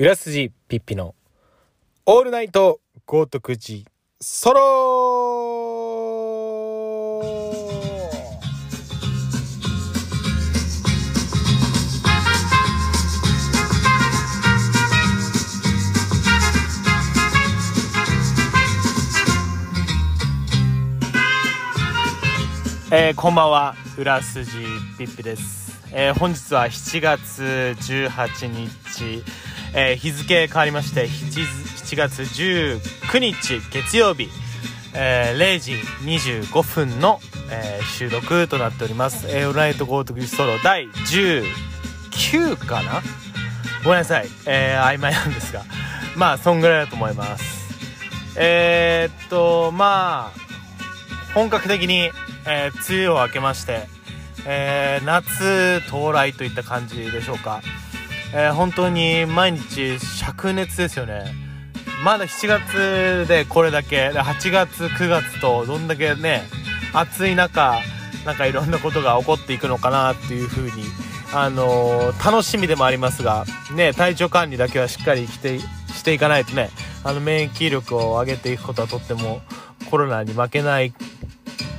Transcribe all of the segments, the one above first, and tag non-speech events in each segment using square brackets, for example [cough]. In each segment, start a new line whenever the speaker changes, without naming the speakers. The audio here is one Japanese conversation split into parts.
裏筋ピッピの。オールナイト豪徳寺ソロえー、こんばんは。裏筋ピッピです、えー、本日は7月18日、えー、日付変わりまして 7, 7月19日月曜日、えー、0時25分の、えー、収録となっております、えー、オールナイトゴートグリソロ第19かな？ごめんなさい、えー、曖昧なんですが。まあそんぐらいだと思います。えー、っとまあ本格的に、え、梅雨を明けまして、え、夏到来といった感じでしょうか、えー、本当に毎日灼熱ですよね。まだ7月でこれだけで8月9月とどんだけね暑い中なんかいろんなことが起こっていくのかなっていう風にあのー、楽しみでもありますがね体調管理だけはしっかりしてしていかないとねあの免疫力を上げていくことはとってもコロナに負けない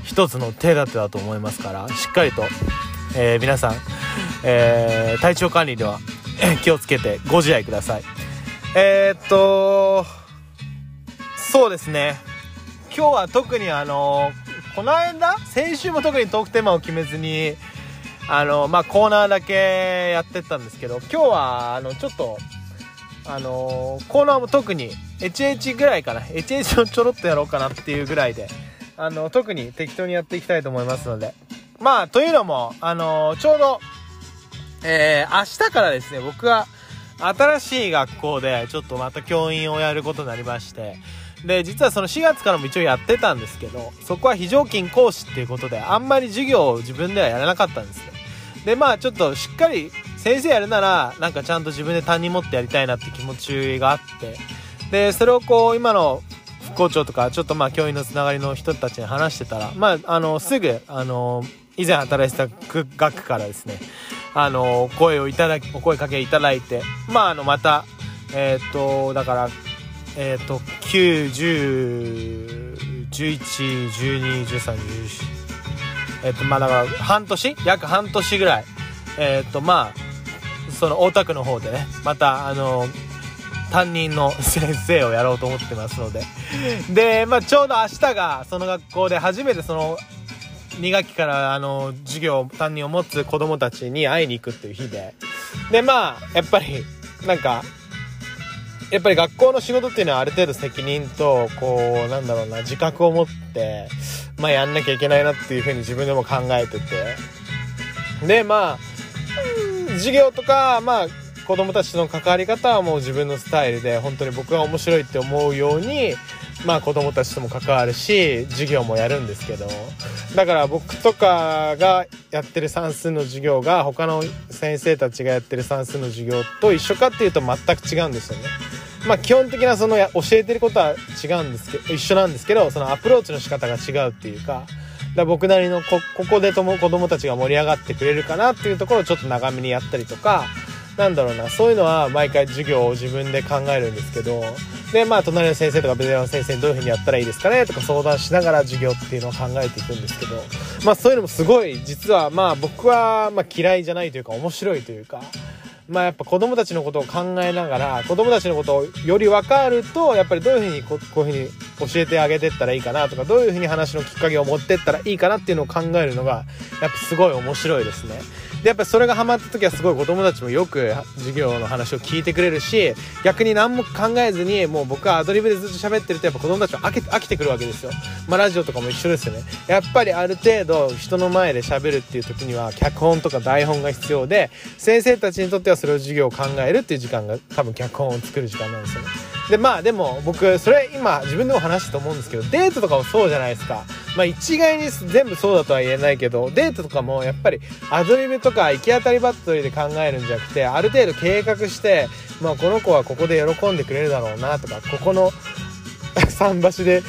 一つの手立てだと思いますからしっかりと、えー、皆さん、えー、体調管理では [laughs] 気をつけてご自愛ください。えー、っとそうですね。今日は特にあのこの間先週も特にトークテーマを決めずにあのまあコーナーだけやってったんですけど今日はあのちょっとあのコーナーも特に HH ぐらいかな。HH をちょろっとやろうかなっていうぐらいであの、特に適当にやっていきたいと思いますので。まあ、というのも、あのちょうど、えー、明日からですね、僕は新しい学校でちょっとまた教員をやることになりまして、で、実はその4月からも一応やってたんですけど、そこは非常勤講師っていうことで、あんまり授業を自分ではやらなかったんですね。で、まあちょっとしっかり先生やるなら、なんかちゃんと自分で担任持ってやりたいなって気持ちがあって、で、それをこう、今の副校長とかちょっとまあ教員のつながりの人たちに話してたらまああのすぐあの以前働いてた学区からですねあの声をいただきお声かけいただいてまああのまたえっ、とだからえっ、と91011121314えっ、とまあだから半年？約半年ぐらいえっ、とまあその大田区の方でねまたあの担任の先生をやろうと思ってますので。で、まあ、ちょうど明日がその学校で初めてその2学期からあの授業担任を持つ子供たちに会いに行くっていう日で。で、まあ、やっぱり、なんか、やっぱり学校の仕事っていうのはある程度責任と、こう、なんだろうな、自覚を持って、まあやんなきゃいけないなっていうふうに自分でも考えてて。で、まあ、授業とか、まあ、子供たちとの関わり方はもう自分のスタイルで本当に僕が面白いって思うようにまあ子供たちとも関わるし授業もやるんですけどだから僕とかがやってる算数の授業が他の先生たちがやってる算数の授業と一緒かっていうと全く違うんですよね。まあ基本的なその教えてることは違うんですけど一緒なんですけどそのアプローチの仕方が違うっていうか。だ僕なりのこここでとも子供たちが盛り上がってくれるかなっていうところをちょっと長めにやったりとかなんだろうな、そういうのは毎回授業を自分で考えるんですけど、で、まあ、隣の先生とかベテランの先生にどういう風にやったらいいですかねとか相談しながら授業っていうのを考えていくんですけど、まあ、そういうのもすごい、実は、まあ、僕は、ま、嫌いじゃないというか、面白いというか、まあ、やっぱ子供たちのことを考えながら、子供たちのことをより分かると、やっぱりどういう風にここういう風に教えてあげてったらいいかなとか、どういう風に話のきっかけを持ってったらいいかなっていうのを考えるのが、やっぱすごい面白いですね。でやっぱそれがハマった時はすごい子供たちもよく授業の話を聞いてくれるし逆に何も考えずにもう僕はアドリブでずっと喋ってるとやっぱ子供たちは飽き飽きてくるわけですよまあラジオとかも一緒ですよねやっぱりある程度人の前で喋るっていう時には脚本とか台本が必要で先生たちにとってはそれを授業を考えるっていう時間が多分脚本を作る時間なんですよね。でまあでも僕それ今自分でも話したと思うんですけどデートとかもそうじゃないですか。まあ一概に全部そうだとは言えないけどデートとかもやっぱりアドリブとか行き当たりばったりで考えるんじゃなくてある程度計画してまあこの子はここで喜んでくれるだろうなとかここの [laughs] 桟橋で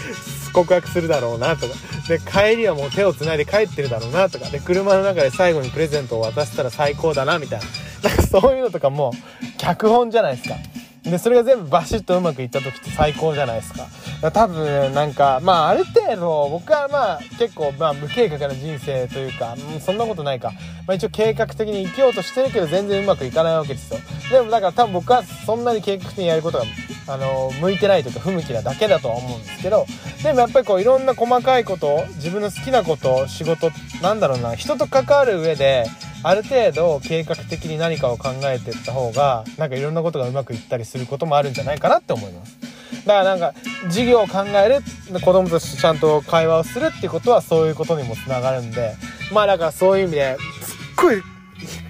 告白するだろうなとか。で帰りはもう手を繋いで帰ってるだろうなとか。で車の中で最後にプレゼントを渡したら最高だなみたいな。なんかそういうのとかも脚本じゃないですか。でそれが全部バシッとうまくいった時って最高じゃないですか。多分なんかまあある程度僕はまあ結構まあ無計画な人生というか、う、そんなことないか、まあ、一応計画的に生きようとしてるけど全然うまくいかないわけですよ。でもだから多分僕はそんなに計画的にやることがあの向いてないというか不向きなだけだとは思うんですけどでもやっぱりこういろんな細かいこと自分の好きなこと仕事なんだろうな人と関わる上である程度計画的に何かを考えていった方がなんかいろんなことがうまくいったりすることもあるんじゃないかなって思います。だからなんか授業を考える子供たちとちゃんと会話をするっていうことはそういうことにもつながるんでまあだからそういう意味ですっごい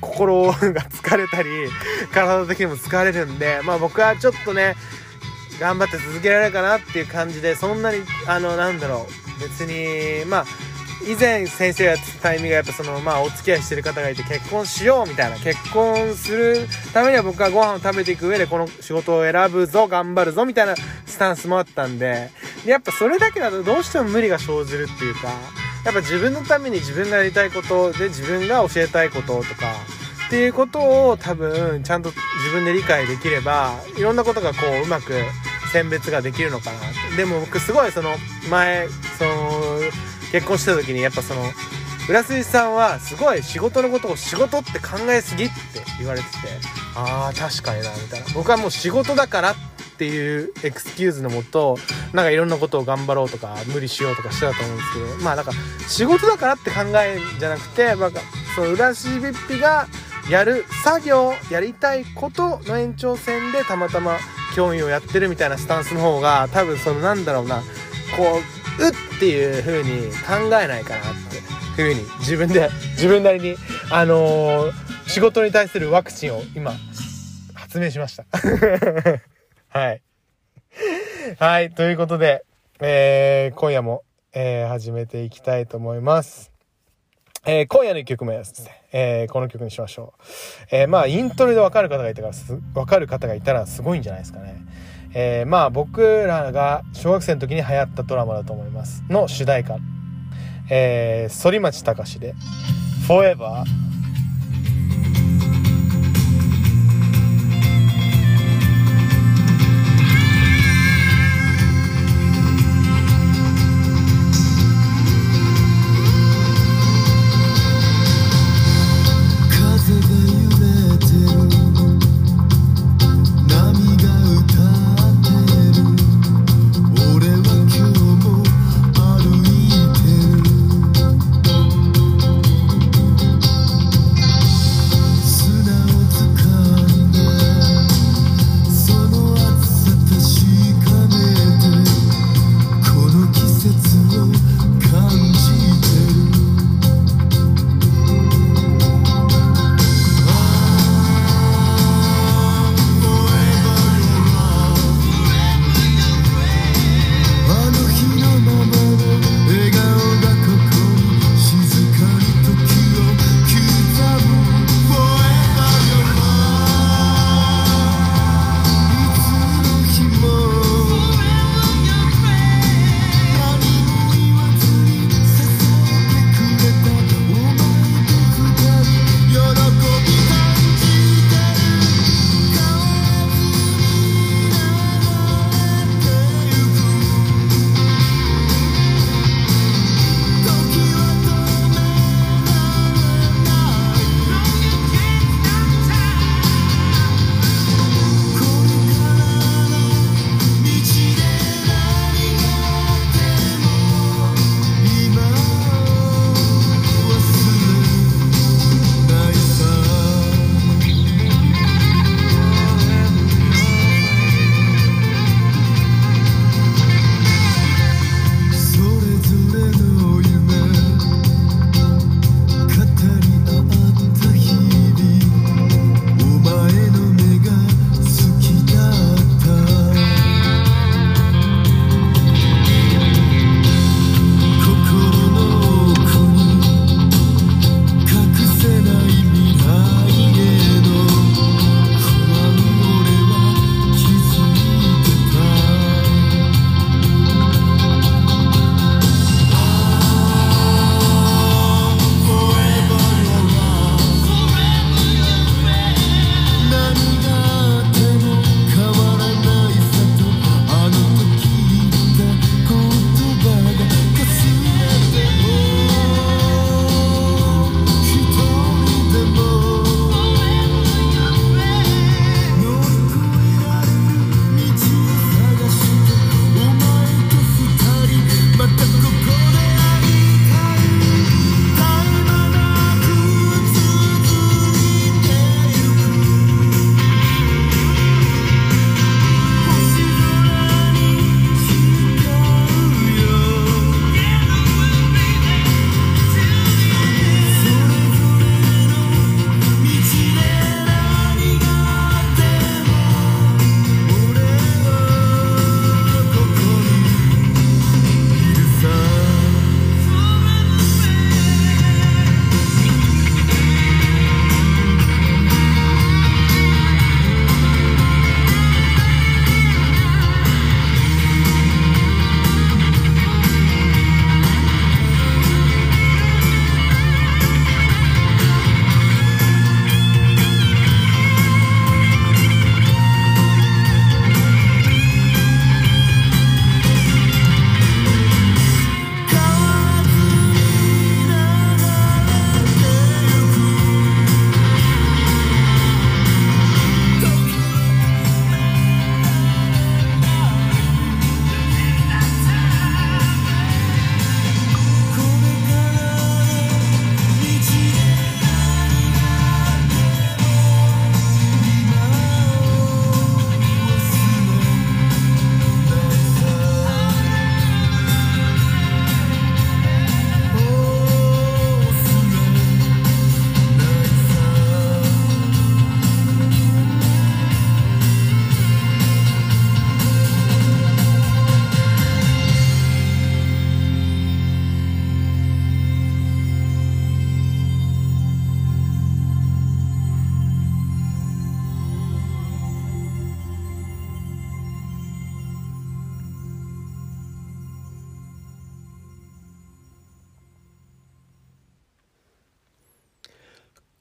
心が疲れたり体的にも疲れるんでまあ僕はちょっとね頑張って続けられるかなっていう感じでそんなにあのなんだろう別にまあ以前先生がやってたタイミングがやっぱそのまあお付き合いしてる方がいて結婚しようみたいな結婚するためには僕はご飯を食べていく上でこの仕事を選ぶぞ頑張るぞみたいなスタンスもあったんでやっぱそれだけだとどうしても無理が生じるっていうかやっぱ自分のために自分がやりたいことで自分が教えたいこととかっていうことを多分ちゃんと自分で理解できればいろんなことがこううまく選別ができるのかなでも僕すごいその前その結婚した時にやっぱその浦水さんはすごい仕事のことを仕事って考えすぎって言われててああ確かになみたいな。僕はもう仕事だからっていうエクスキューズのもとなんかいろんなことを頑張ろうとか無理しようとかしてたと思うんですけどまあなんか仕事だからって考えんじゃなくてなんかその浦しべっぴがやる作業やりたいことの延長線でたまたま競技をやってるみたいなスタンスの方が多分そのなんだろうなこうっていう風に考えないかなって風に自分で自分なりにあのー、仕事に対するワクチンを今発明しました [laughs] はいはいということで、えー、今夜も、えー、始めていきたいと思いますえー、今夜の1曲目ですね、えー、この曲にしましょう。えー、まあ、イントロでわかる方がいたからす、わかる方がいたらすごいんじゃないですかね。えまあ、僕らが小学生の時に流行ったドラマだと思います。の主題歌。えー、反町隆史で、Forever「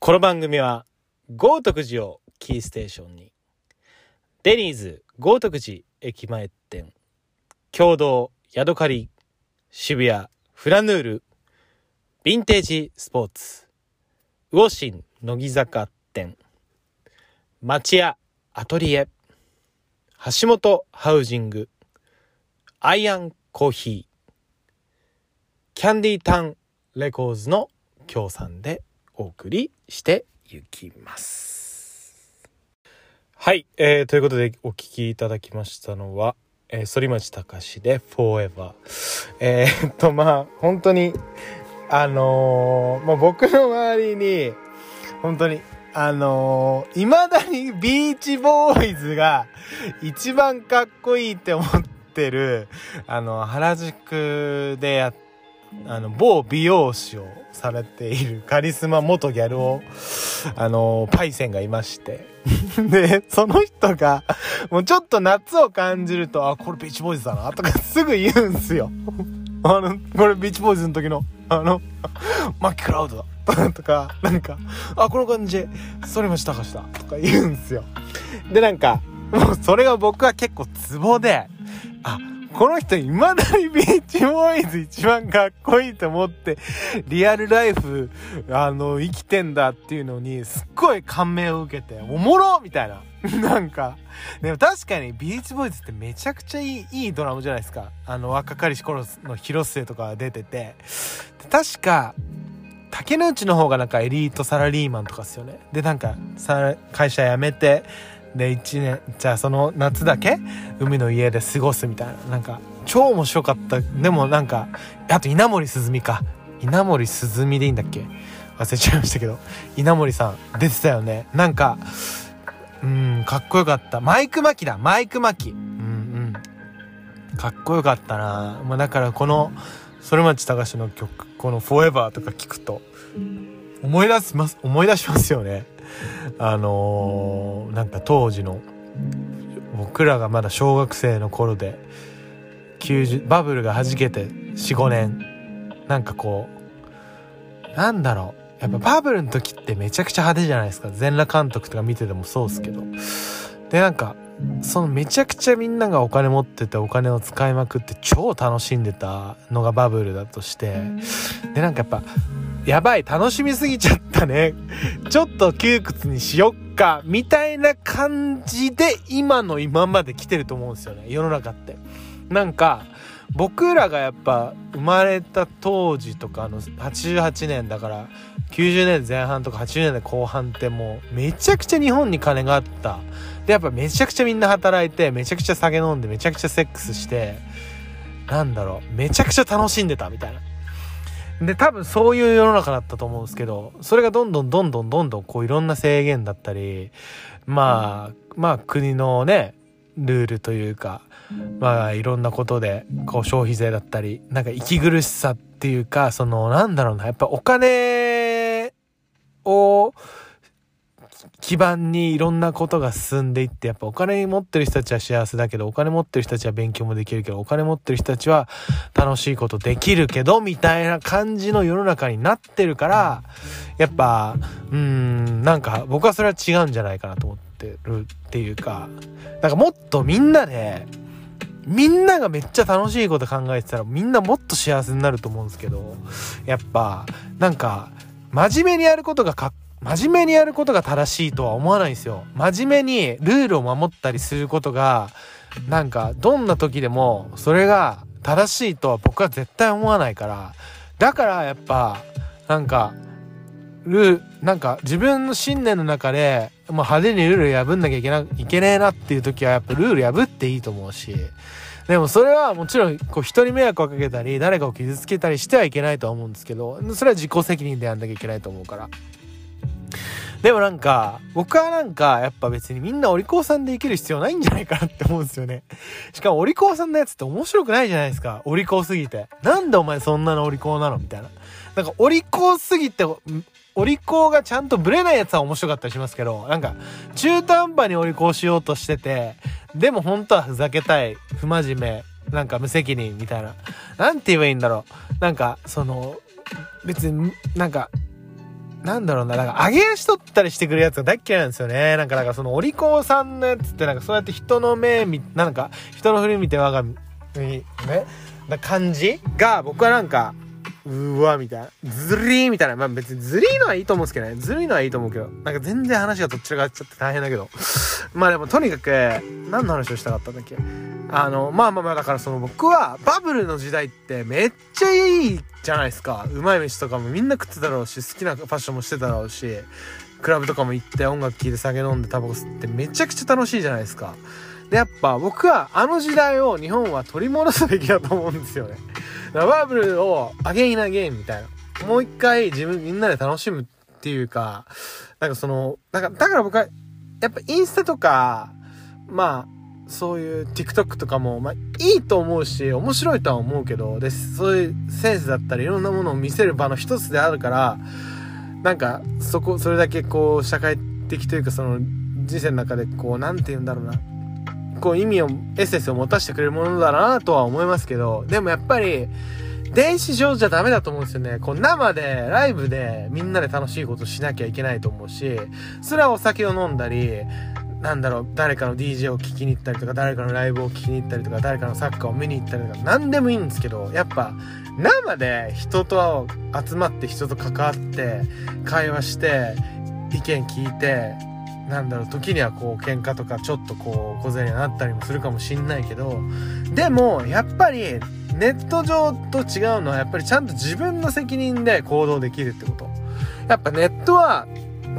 この番組は、豪徳寺をキーステーションに、デニーズ豪徳寺駅前店、共同ヤドカリ、渋谷フラヌール、ヴィンテージスポーツ、魚心乃木坂店、町屋アトリエ、橋本ハウジング、アイアンコーヒー、キャンディータンレコーズの協賛でお送りしていきます。はい、えー、ということでお聴きいただきましたのは、えー、反町隆史で Forever。えー、っと、まあ、本当に、あのー、まあ、僕の周りに、本当に、あのー、未だにビーチボーイズが一番かっこいいって思ってる、あの、原宿でやって、あの、某美容師をされているカリスマ元ギャルを、あの、パイセンがいまして。[laughs] で、その人が、もうちょっと夏を感じると、あ、これビーチボーイズだな、とかすぐ言うんすよ。あの、これビーチボーイズの時の、あの、マッキークラウドだ。[laughs] とか、なんか、あ、この感じ、反町隆史だ。とか言うんすよ。で、なんか、もうそれが僕は結構ツボで、あ、この人未だにビーチボーイズ一番かっこいいと思って、リアルライフ、あの、生きてんだっていうのに、すっごい感銘を受けて、おもろみたいな。[laughs] なんか、でも確かにビーチボーイズってめちゃくちゃいい、いいドラムじゃないですか。あの、若かりし頃の広末とか出てて。確か、竹之内の方がなんかエリートサラリーマンとかっすよね。で、なんか、会社辞めて、で1年じゃあその夏だけ海の家で過ごすみたいな。なんか超面白かった。でもなんかあと稲森すみか。稲森すみでいいんだっけ？忘れちゃいましたけど。稲森さん出てたよね。なんかうんかっこよかった。マイク巻きだ。マイク巻きうんうん。かっこよかったな。まあだからこの反町隆史の曲この「フォーエバー」とか聞くと思い出します思い出しますよねあのー、なんか当時の僕らがまだ小学生の頃で90バブルがはじけて45年。なんかこうなんだろう。やっぱバブルの時ってめちゃくちゃ派手じゃないですか。全裸監督とか見ててもそうっすけど。でなんかそのめちゃくちゃみんながお金持っててお金を使いまくって超楽しんでたのがバブルだとしてでなんかやっぱやばい、楽しみすぎちゃったね。[laughs] ちょっと窮屈にしよっか、みたいな感じで今の今まで来てると思うんですよね、世の中って。なんか、僕らがやっぱ生まれた当時とかの88年だから90年前半とか80年代後半ってもうめちゃくちゃ日本に金があった。で、やっぱめちゃくちゃみんな働いて、めちゃくちゃ酒飲んで、めちゃくちゃセックスして、なんだろう、めちゃくちゃ楽しんでたみたいな。で、多分そういう世の中だったと思うんですけど、それがどんどんどんどんどんどんこういろんな制限だったり、まあ、まあ国のね、ルールというか、まあいろんなことで、こう消費税だったり、なんか息苦しさっていうか、そのなんだろうな、やっぱお金を、基盤にいろんなことが進んでいって、やっぱお金持ってる人たちは幸せだけど、お金持ってる人たちは勉強もできるけど、お金持ってる人たちは楽しいことできるけど、みたいな感じの世の中になってるから、やっぱ、うーん、なんか僕はそれは違うんじゃないかなと思ってるっていうか、なんかもっとみんなで、みんながめっちゃ楽しいこと考えてたらみんなもっと幸せになると思うんですけど、やっぱ、なんか、真面目にやることがかっ真面目にやることが正しいとは思わないんですよ。真面目にルールを守ったりすることが、なんか、どんな時でも、それが正しいとは僕は絶対思わないから、だからやっぱ、なんか、ルー、なんか自分の信念の中で、もう派手にルール破んなきゃいけな、いけねえなっていう時はやっぱルール破っていいと思うし、でもそれはもちろん、こう人に迷惑をかけたり、誰かを傷つけたりしてはいけないとは思うんですけど、それは自己責任でやんなきゃいけないと思うから。でもなんか、僕はなんか、やっぱ別にみんなお利口さんで生きる必要ないんじゃないかなって思うんですよね。しかもお利口さんのやつって面白くないじゃないですか。お利口すぎて。なんでお前そんなのお利口なのみたいな。なんかお利口すぎて、お利口がちゃんとブレないやつは面白かったりしますけど、なんか、中途半端にお利口しようとしてて、でも本当はふざけたい、不真面目、なんか無責任みたいな。なんて言えばいいんだろう。なんか、その、別に、なんか、なんだろうな、なんか上げ足取ったりしてくるやつが大っ嫌いなんですよね。なんか、なんかそのお利口さんのやつってなんかそうやって人の目見、なんか人の振り見て我が、ね、な感じが僕はなんか、うわ、みたいな。ずりーみたいな。まあ別にずりーのはいいと思うんですけどね。ずるいのはいいと思うけど。なんか全然話がどっちらかっちゃって大変だけど。まあでもとにかく、何の話をしたかったんだっけ？あの、まあまあまあだからその僕はバブルの時代ってめっちゃいいじゃないですか。うまい飯とかもみんな食ってたろうし、好きなファッションもしてたろうし、クラブとかも行って音楽聴いて酒飲んでタバコ吸ってめちゃくちゃ楽しいじゃないですか。で、やっぱ僕はあの時代を日本は取り戻すべきだと思うんですよね。バブルをアゲインアゲインみたいな。もう一回自分みんなで楽しむっていうか、なんかその、なんか、だから僕は、やっぱインスタとか、まあ、そういう TikTok とかも、まあ、いいと思うし、面白いとは思うけど、で、そういうセンスだったり、いろんなものを見せる場の一つであるから、なんか、そこ、それだけこう、社会的というか、その、人生の中でこう、なんて言うんだろうな。こう意味を、エッセンスを持たせてくれるものだなとは思いますけど、でもやっぱり、電子上じゃダメだと思うんですよね。こう生で、ライブでみんなで楽しいことしなきゃいけないと思うし、それはお酒を飲んだり、なんだろう、誰かの DJ を聴きに行ったりとか、誰かのライブを聴きに行ったりとか、誰かのサッカーを見に行ったりとか、何でもいいんですけど、やっぱ、生で人と集まって人と関わって、会話して、意見聞いて、なんだろう、時にはこう喧嘩とかちょっとこう小競りになったりもするかもしんないけど、でもやっぱりネット上と違うのはやっぱりちゃんと自分の責任で行動できるってこと。やっぱネットは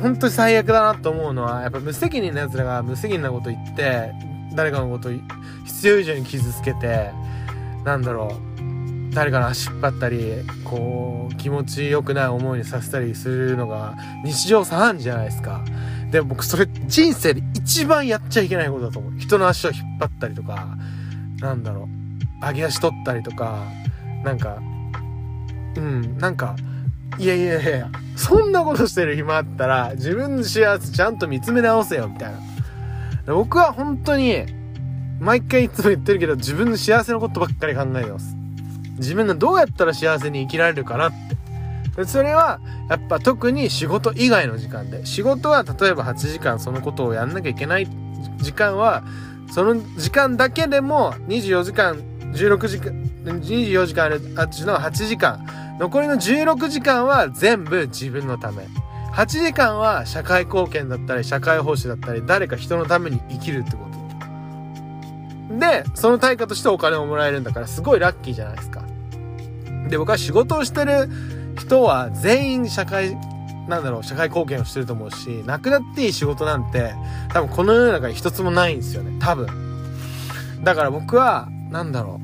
本当に最悪だなと思うのは、やっぱ無責任な奴らが無責任なこと言って、誰かのこと必要以上に傷つけて、なんだろう、誰かの足引っ張ったり、こう、気持ち良くない思いにさせたりするのが日常茶飯事じゃないですか。でも僕それ人生で一番やっちゃいけないことだと思う。人の足を引っ張ったりとか、なんだろう、上げ足取ったりとか、なんか、うん、なんか、いやいやいやいや、そんなことしてる暇あったら、自分の幸せちゃんと見つめ直せよ、みたいな。僕は本当に、毎回いつも言ってるけど、自分の幸せのことばっかり考えてます。自分がどうやったら幸せに生きられるかなっそれは、やっぱ特に仕事以外の時間で。仕事は例えば8時間そのことをやんなきゃいけない時間は、その時間だけでも24時間、16時間、24時間あるあっちの8時間。残りの16時間は全部自分のため。8時間は社会貢献だったり、社会奉仕だったり、誰か人のために生きるってこと。で、その対価としてお金をもらえるんだから、すごいラッキーじゃないですか。で、僕は仕事をしてる人は全員社会、なんだろう、社会貢献をしてると思うし、なくなっていい仕事なんて、多分この世の中に一つもないんですよね。多分。だから僕は、なんだろ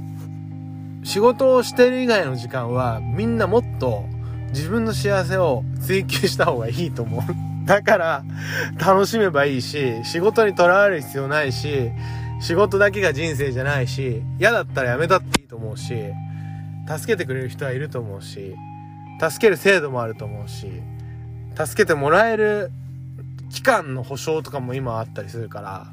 う、仕事をしてる以外の時間は、みんなもっと自分の幸せを追求した方がいいと思う。[laughs] だから、楽しめばいいし、仕事にとらわれる必要ないし、仕事だけが人生じゃないし、嫌だったらやめたっていいと思うし、助けてくれる人はいると思うし、助ける制度もあると思うし、助けてもらえる期間の保証とかも今あったりするから、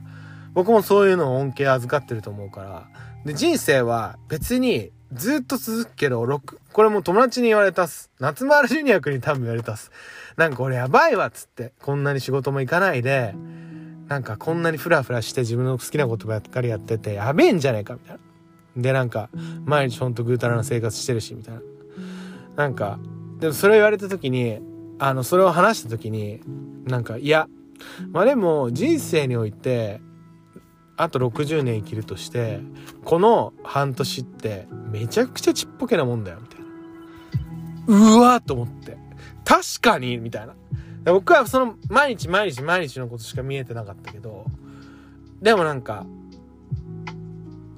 僕もそういうのを恩恵預かってると思うから、で、人生は別にずっと続くけど、6、これも友達に言われたっす。夏丸ジュニア君に多分言われたっす。なんか俺やばいわっつって、こんなに仕事も行かないで、なんかこんなにフラフラして自分の好きなことばっかりやってて、やべえんじゃねえかみたいな。で、なんか、毎日ほんとぐうたらな生活してるし、みたいな。なんか、でもそれを言われた時に、あの、それを話した時に、なんか、いや、まあでも人生において、あと60年生きるとして、この半年ってめちゃくちゃちっぽけなもんだよ、みたいな。うわーと思って。確かにみたいな。僕はその毎日毎日毎日のことしか見えてなかったけど、でもなんか、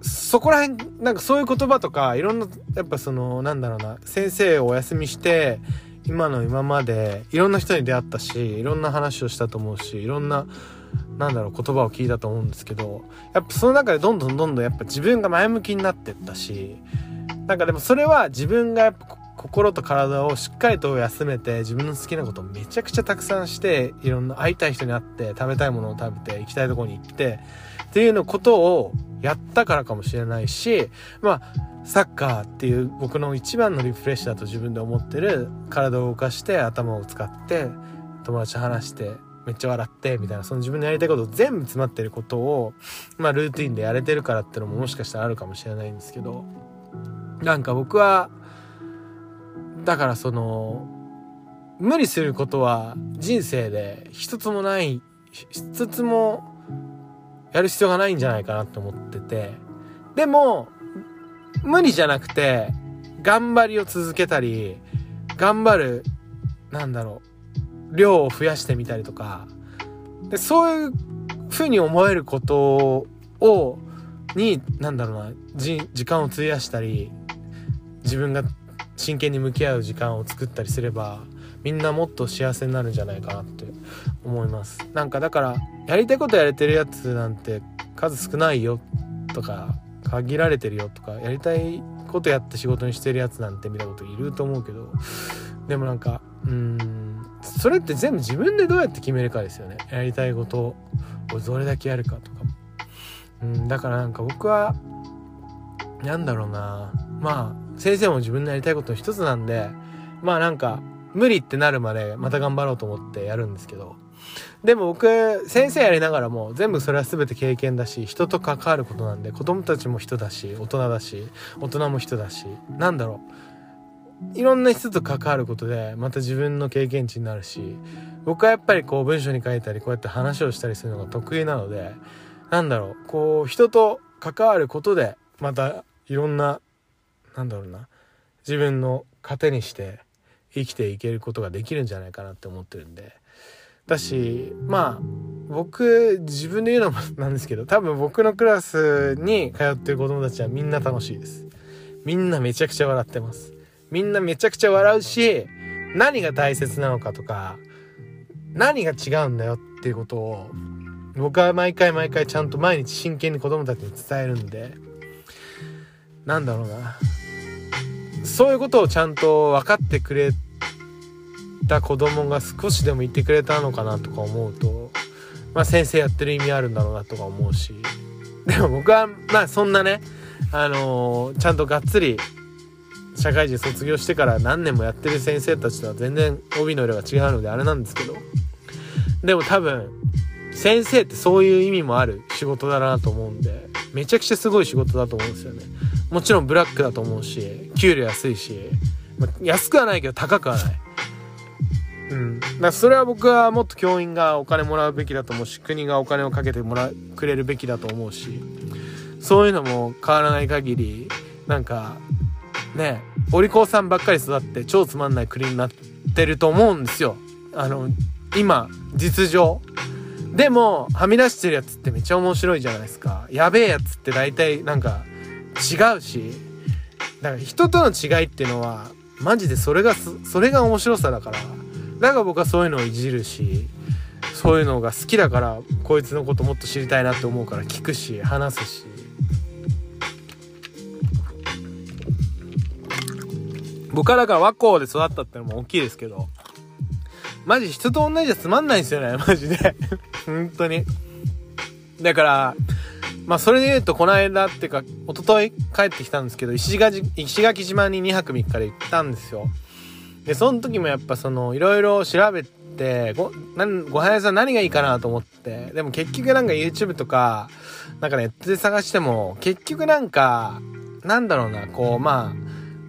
そこら辺、なんかそういう言葉とか、いろんな、やっぱその、なんだろうな、先生をお休みして、今の今まで、いろんな人に出会ったし、いろんな話をしたと思うし、いろんな、なんだろう、言葉を聞いたと思うんですけど、やっぱその中でどんどんどんどんやっぱ自分が前向きになってったし、なんかでもそれは自分がやっぱ心と体をしっかりと休めて自分の好きなことをめちゃくちゃたくさんしていろんな会いたい人に会って食べたいものを食べて行きたいところに行ってっていうのことをやったからかもしれないしまあサッカーっていう僕の一番のリフレッシュだと自分で思ってる体を動かして頭を使って友達話してめっちゃ笑ってみたいなその自分のやりたいこと全部詰まってることをまあルーティンでやれてるからってのももしかしたらあるかもしれないんですけどなんか僕はだからその無理することは人生で一つもない一つもやる必要がないんじゃないかなって思ってて。でも無理じゃなくて頑張りを続けたり頑張るなんだろう量を増やしてみたりとか。でそういうふうに思えることをになんだろうな時間を費やしたり自分が真剣に向き合う時間を作ったりすればみんなもっと幸せになるんじゃないかなって思います。なんかだからやりたいことやれてるやつなんて数少ないよとか限られてるよとかやりたいことやって仕事にしてるやつなんて見たこといると思うけどでもなんかうんそれって全部自分でどうやって決めるかですよね。やりたいことをどれだけやるかとか。うんだからなんか僕はなんだろうな。まあ先生も自分のやりたいことの一つなんでまあなんか無理ってなるまでまた頑張ろうと思ってやるんですけど。でも僕先生やりながらも全部それは全て経験だし人と関わることなんで子供たちも人だし大人だし大人も人だしなんだろう。いろんな人と関わることでまた自分の経験値になるし僕はやっぱりこう文章に書いたりこうやって話をしたりするのが得意なのでなんだろう。こう人と関わることでまたいろんななんだろうな。自分の糧にして生きていけることができるんじゃないかなって思ってるんで。だしまあ僕自分で言うのもなんですけど多分僕のクラスに通ってる子供たちはみんな楽しいです。みんなめちゃくちゃ笑ってます。みんなめちゃくちゃ笑うし何が大切なのかとか何が違うんだよっていうことを僕は毎回毎回ちゃんと毎日真剣に子供たちに伝えるんでなんだろうな。そういうことをちゃんと分かってくれた子供が少しでもいてくれたのかなとか思うと、まあ、先生やってる意味あるんだろうなとか思うし。でも僕はまあそんなねあのー、ちゃんとがっつり社会人卒業してから何年もやってる先生たちとは全然帯の色が違うのであれなんですけど。でも多分先生ってそういう意味もある仕事だなと思うんでめちゃくちゃすごい仕事だと思うんですよね。もちろんブラックだと思うし給料安いし、まあ、安くはないけど高くはない。うん、だそれは僕はもっと教員がお金もらうべきだと思うし国がお金をかけてもらくれるべきだと思うしそういうのも変わらない限りなんかねお利口さんばっかり育って超つまんない国になってると思うんですよ。あの今実情。でもはみ出してるやつってめっちゃ面白いじゃないですか。やべえやつって大体なんか違うしだから人との違いっていうのはマジでそれがそれが面白さだから。だから僕はそういうのをいじるしそういうのが好きだからこいつのこともっと知りたいなって思うから聞くし話すし。僕はだから和光で育ったってのも大きいですけどマジ人と同じじゃつまんないんですよねマジで。[laughs] 本当に。だからまあそれで言うとこの間っていうか一昨日帰ってきたんですけど石垣石垣島に2泊3日で行ったんですよ。で、その時もやっぱその、いろいろ調べて、ご、なん、ごはやさん何がいいかなと思って、でも結局なんか YouTube とか、なんかネットで探しても、結局なんか、なんだろうな、こう、まあ、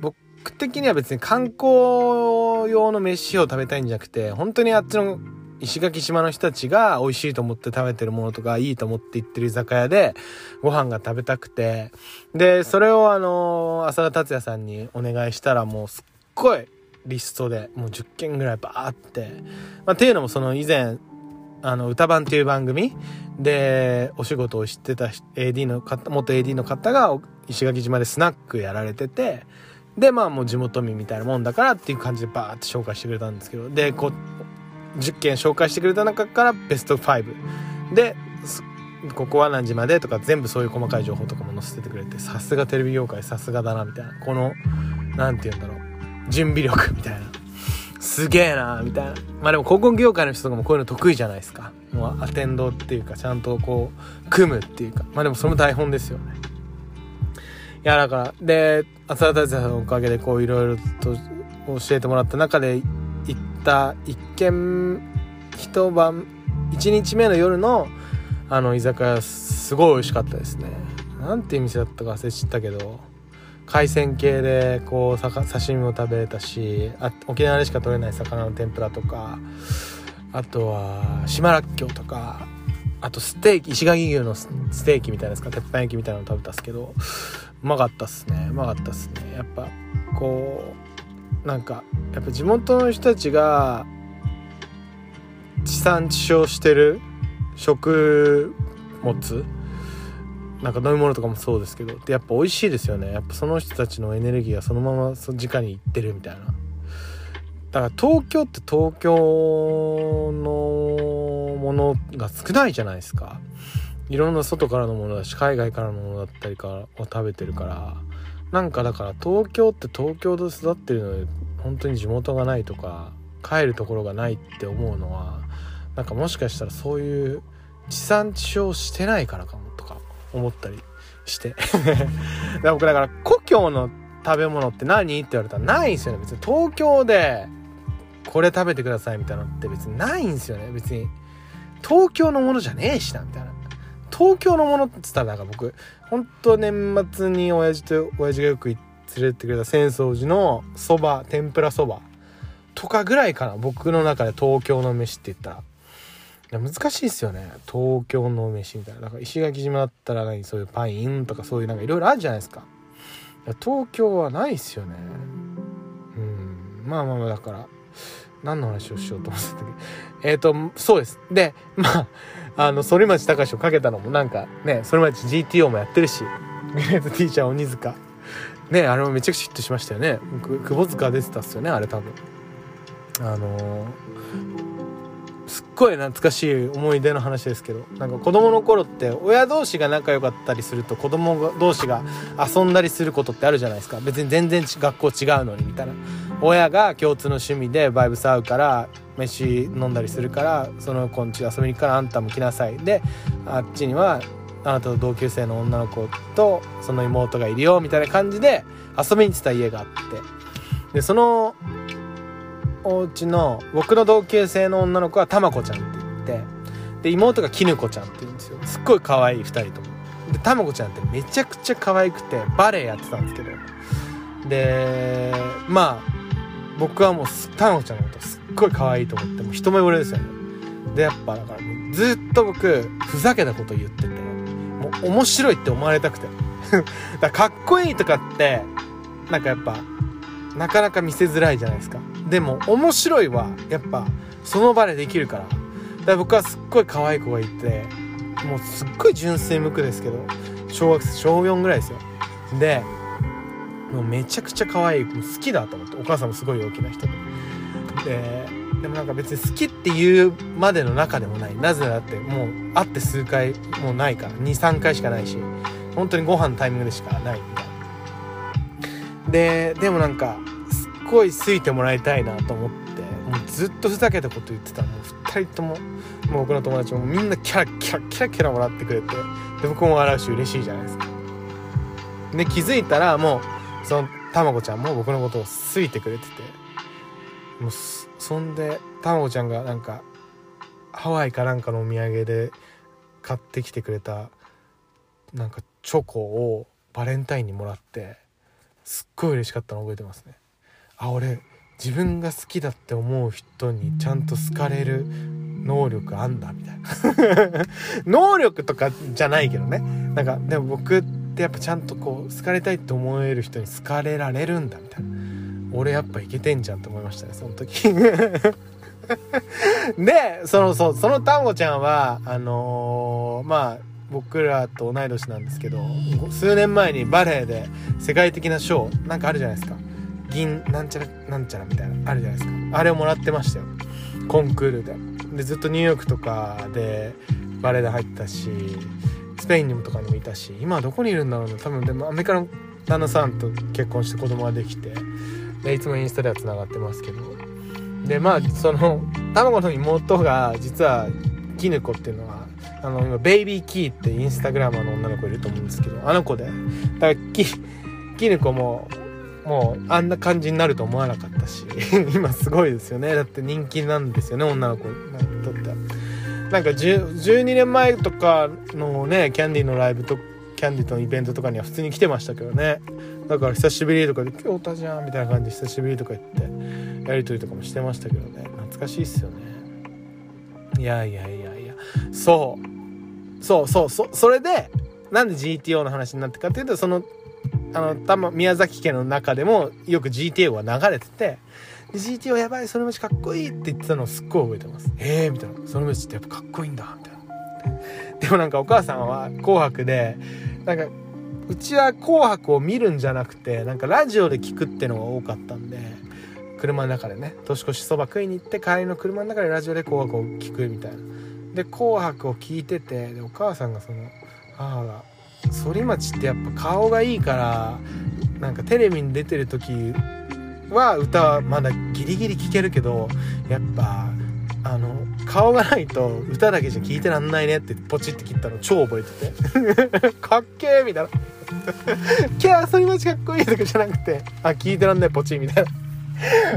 僕的には別に観光用の飯を食べたいんじゃなくて、本当にあっちの石垣島の人たちが美味しいと思って食べてるものとかいいと思って行ってる居酒屋でご飯が食べたくて、で、それをあの、浅田達也さんにお願いしたらもうすっごいリストでもう10件ぐらいバーって、まあ、っていうのもその以前あの歌番っていう番組でお仕事を知ってた AD の方元 AD の方が石垣島でスナックやられててでまあもう地元民みたいなもんだからっていう感じでバーって紹介してくれたんですけどでこう10件紹介してくれた中からベスト5でここは何時までとか全部そういう細かい情報とかも載せててくれてさすがテレビ業界さすがだなみたいな。この何て言うんだろう。準備力みたいな。すげえなみたいな。まあでも広告業界の人とかもこういうの得意じゃないですか。もうアテンドっていうかちゃんとこう組むっていうか。まあでもその台本ですよね。いやだからで浅田達也さんのおかげでこういろいろと教えてもらった中で行った一見一晩1日目の夜のあの居酒屋すごい美味しかったですね。なんていう店だったか忘れちゃったけど。海鮮系でこう刺身も食べれたしあ沖縄でしか取れない魚の天ぷらとかあとは島らっきょうとかあとステーキ石垣牛のステーキみたいなですか鉄板焼きみたいなの食べたっすけどうまかったっすね。うまかったっすね。やっぱこうなんかやっぱ地元の人たちが地産地消してる食物なんか飲み物とかもそうですけどでやっぱ美味しいですよね。やっぱその人たちのエネルギーがそのままその直にいってるみたいな。だから東京って東京のものが少ないじゃないですか。いろんな外からのものだし海外からのものだったりからを食べてるから。なんかだから東京って東京で育ってるので本当に地元がないとか帰るところがないって思うのはなんかもしかしたらそういう地産地消してないからかも。思ったりして。[laughs] だ僕だから故郷の食べ物って何？って言われたらないんですよね。別に東京でこれ食べてくださいみたいなのって別にないんですよね。別に東京のものじゃねえしなみたいな。東京のものって言ったらなんか僕本当年末に親父と親父がよく連れてってくれた浅草寺のそば天ぷらそばとかぐらいかな。僕の中で東京の飯って言ったら。難しいっすよね。東京の飯みたいな。だから石垣島だったら何そういうパインとかそういうなんかいろいろあるじゃないですか。東京はないっすよね。うん。まあまあまあだから何の話をしようと思ってたけ。どえっ、ー、とそうです。でまああの反町隆史をかけたのもなんかね反町 GTO もやってるしグレートティーチャー鬼塚。ねあれもめちゃくちゃヒットしましたよね。窪塚出てたっすよねあれ多分。あのーすっごい懐かしい思い出の話ですけどなんか子供の頃って親同士が仲良かったりすると子供同士が遊んだりすることってあるじゃないですか。別に全然学校違うのにみたいな。親が共通の趣味でバイブス合うから飯飲んだりするからその子んち遊びに行くからあんたも来なさい。であっちにはあなたと同級生の女の子とその妹がいるよみたいな感じで遊びに行ってた家があって。でそのお家の僕の同級生の女の子はたまこちゃんって言ってで妹がきぬこちゃんって言うんですよ。すっごい可愛い2人とも。でたまこちゃんってめちゃくちゃ可愛くてバレエやってたんですけど。でまあ僕はもうたまこちゃんのことすっごい可愛いと思ってもう一目惚れですよね。でやっぱだからずっと僕ふざけたこと言っててもう面白いって思われたくて。[laughs] だからかっこいいとかってなんかやっぱなかなか見せづらいじゃないですか。でも面白いはやっぱその場でできるから。だから僕はすっごい可愛い子がいてもうすっごい純粋無垢ですけど小学生小4ぐらいですよ。でもうめちゃくちゃ可愛いもう好きだと思ってお母さんもすごい大きな人で。ででもなんか別に好きっていうまでの中でもない。なぜならってもう会って数回もうないから。23回しかないし本当にご飯のタイミングでしかないみたいな。ででもなんかごい好いてもらいたいなと思ってもうずっとふざけたこと言ってた。もう2人とももう僕の友達もみんなキャラキャラキャラキャラもらってくれてで僕も笑うし嬉しいじゃないですか。で気づいたらもうそのたまごちゃんも僕のことを好いてくれててもうそんでたまごちゃんがなんかハワイかなんかのお土産で買ってきてくれたなんかチョコをバレンタインにもらってすっごい嬉しかったの覚えてますね。あ俺自分が好きだって思う人にちゃんと好かれる能力あんだみたいな。[laughs] 能力とかじゃないけどね。なんかでも僕ってやっぱちゃんとこう好かれたいって思える人に好かれられるんだみたいな。俺やっぱいけてんじゃんって思いましたねその時。[laughs] でそのそうそのタンゴちゃんはあのー、まあ僕らと同い年なんですけど数年前にバレエで世界的なショーなんかあるじゃないですか。銀なんちゃらなんちゃらみたいなあるじゃないですか。あれをもらってましたよ。コンクールで。でずっとニューヨークとかでバレエで入ったしスペインにもとかにもいたし今どこにいるんだろうな多分でもアメリカの旦那さんと結婚して子供ができてでいつもインスタではつながってますけど。でまあその卵の妹が実はキヌコっていうのはあの今ベイビーキーってインスタグラマーの女の子いると思うんですけどあの子で。だからキキヌコももうあんな感じになると思わなかったし [laughs] 今すごいですよね。だって人気なんですよね女の子にとっては。なんか12年前とかのねキャンディーのライブとキャンディーとのイベントとかには普通に来てましたけどね。だから久しぶりとかで「京太じゃん」みたいな感じで久しぶりとか言ってやり取りとかもしてましたけどね。懐かしいっすよね。いやいやいやいや。そう。そうそう。そそれでなんで GTO の話になってかっていうとそのあの多分宮崎県の中でもよく GTO が流れてて GTO やばいその道かっこいいって言ってたのをすっごい覚えてます。ええー、みたいな。その道ってやっぱかっこいいんだみたいな。でもなんかお母さんは「紅白で」なんかうちは「紅白」を見るんじゃなくてなんかラジオで聞くってのが多かったんで車の中でね年越しそば食いに行って帰りの車の中でラジオで「紅白」を聞くみたいな。で「紅白」を聞いててでお母さんがその母が「反町ってやっぱ顔がいいからなんかテレビに出てる時は歌はまだギリギリ聴けるけどやっぱあの顔がないと歌だけじゃ聴いてらんないねってポチって切ったの超覚えてて。[laughs] かっけーみたいな。[laughs] キャー反町かっこいいとかじゃなくてあ聴いてらんないポチみたいな。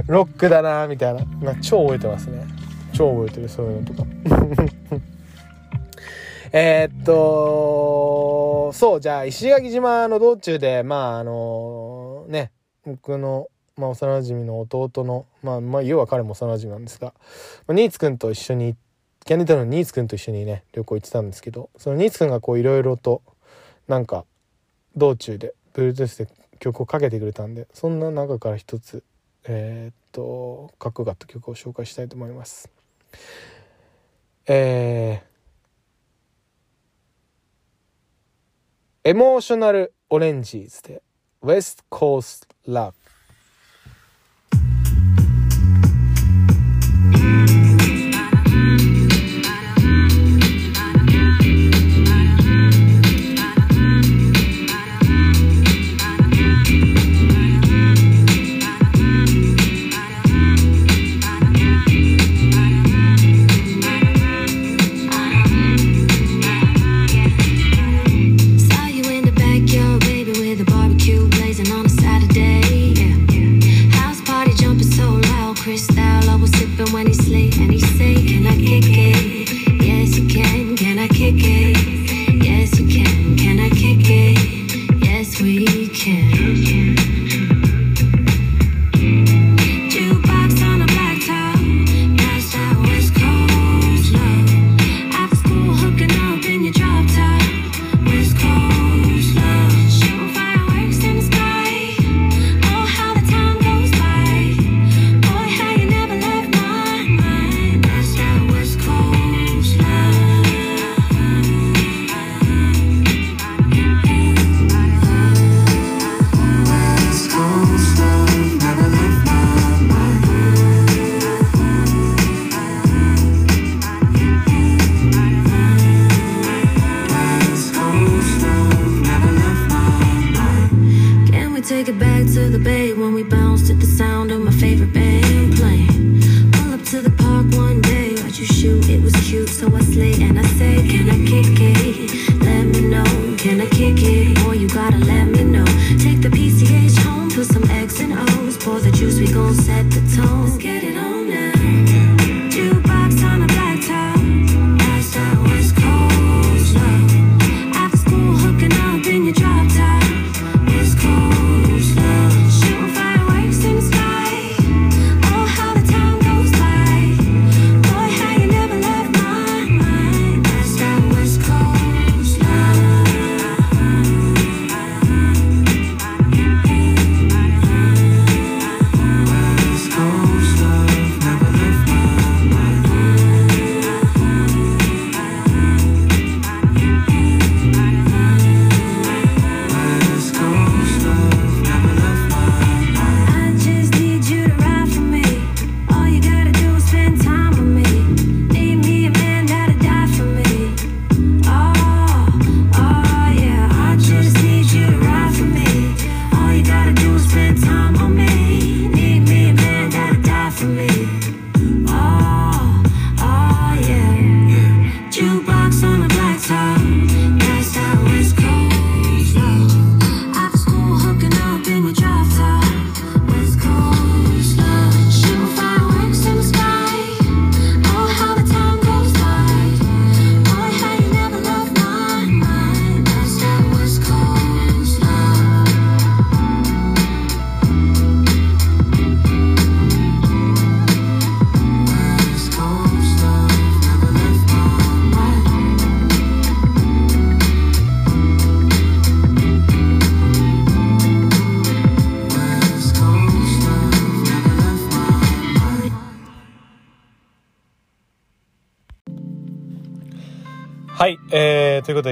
ロックだなみたいな。な超覚えてますね。超覚えてるそういうのとかえっとそうじゃあ石垣島の道中でまああのね僕のまあ、幼馴染の弟の、まあ、まあ、要は彼も幼馴染なんですが、まあ、ニーツくんと一緒に、キャンディタウンのニーツくんと一緒にね、旅行行ってたんですけど、そのニーツくんがこういろいろと、なんか、道中で、Bluetooth で曲をかけてくれたんで、そんな中から一つ、えー、っと、かっこよかった曲を紹介したいと思います。えー、エモーショナルオレンジーズでウェストコー、スラブ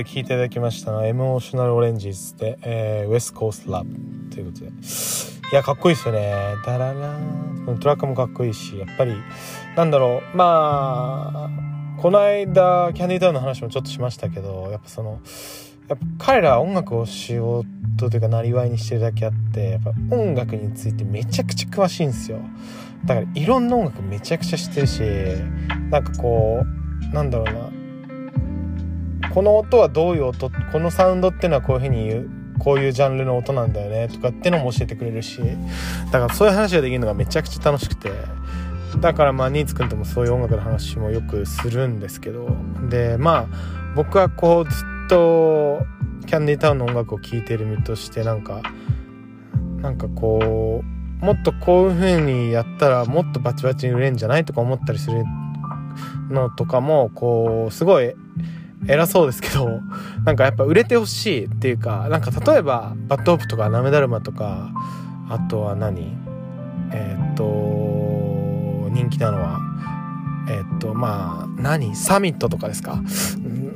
ことで聞いていただきましたが、エモーショナルオレンジズで、えー、ウェスコースラブということで。いや、かっこいいっすよね。ダララートラックもかっこいいし、やっぱり、なんだろう、まあ、この間、キャンディータウンの話もちょっとしましたけど、やっぱその、やっぱ彼らは音楽を仕事というか、なりわいにしてるだけあって、やっぱ音楽についてめちゃくちゃ詳しいんですよ。だから、いろんな音楽めちゃくちゃ知ってるし、なんかこう、なんだろうな、この音はどういう音？このサウンドっていうのはこういうふうに言うこういうジャンルの音なんだよねとかってのも教えてくれるしだからそういう話ができるのがめちゃくちゃ楽しくてだからまあニーツくんともそういう音楽の話もよくするんですけどでまあ僕はこうずっとキャンディータウンの音楽を聴いてる身としてなんかなんかこうもっとこういう風にやったらもっとバチバチに売れんじゃない？とか思ったりするのとかもこうすごい偉そうですけど、なんかやっぱ売れてほしいっていうか、なんか例えば、バッドホープとかナメダルマとか、あとは何？えー、っと、人気なのは、えー、っと、まあ、何？サミットとかですか？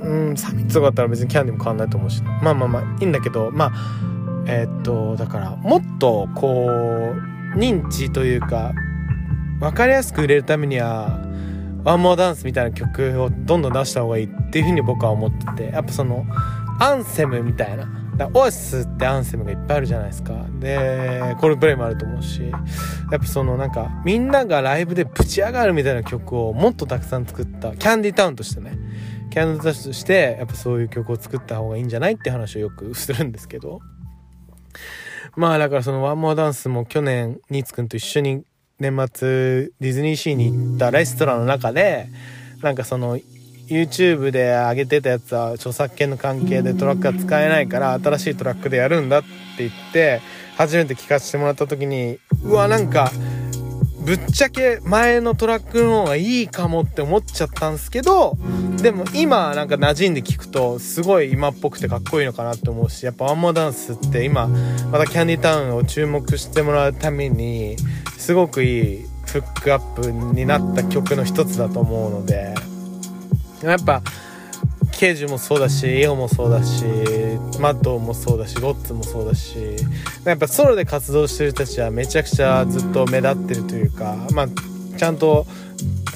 うん、サミットとかだったら別にキャンディも変わんないと思うし、まあまあまあ、いいんだけど、まあ、えー、っと、だから、もっと、こう、認知というか、分かりやすく売れるためには、ワンモアダンスみたいな曲をどんどん出した方がいいっていうふうに僕は思ってて、やっぱその、アンセムみたいな。だオアシスってアンセムがいっぱいあるじゃないですか。で、コールプレイもあると思うし、やっぱそのなんか、みんながライブでぶち上がるみたいな曲をもっとたくさん作った、キャンディタウンとしてね、キャンディタウンとして、やっぱそういう曲を作った方がいいんじゃないって話をよくするんですけど、まあだからそのワンモアダンスも去年、ニーツくんと一緒に年末ディズニーシーに行ったレストランの中でなんかその YouTube で上げてたやつは著作権の関係でトラックが使えないから新しいトラックでやるんだって言って初めて聞かせてもらった時にうわなんかぶっちゃけ前のトラックの方がいいかもって思っちゃったんですけどでも今なんか馴染んで聞くとすごい今っぽくてかっこいいのかなって思うしやっぱワンモーダンスって今またキャンディタウンを注目してもらうためにすごくいいフックアップになった曲の一つだと思うのでやっぱケージもそうだしエオもそうだしマッドもそうだしロッツもそうだしやっぱソロで活動してる人たちはめちゃくちゃずっと目立ってるというかまあちゃんと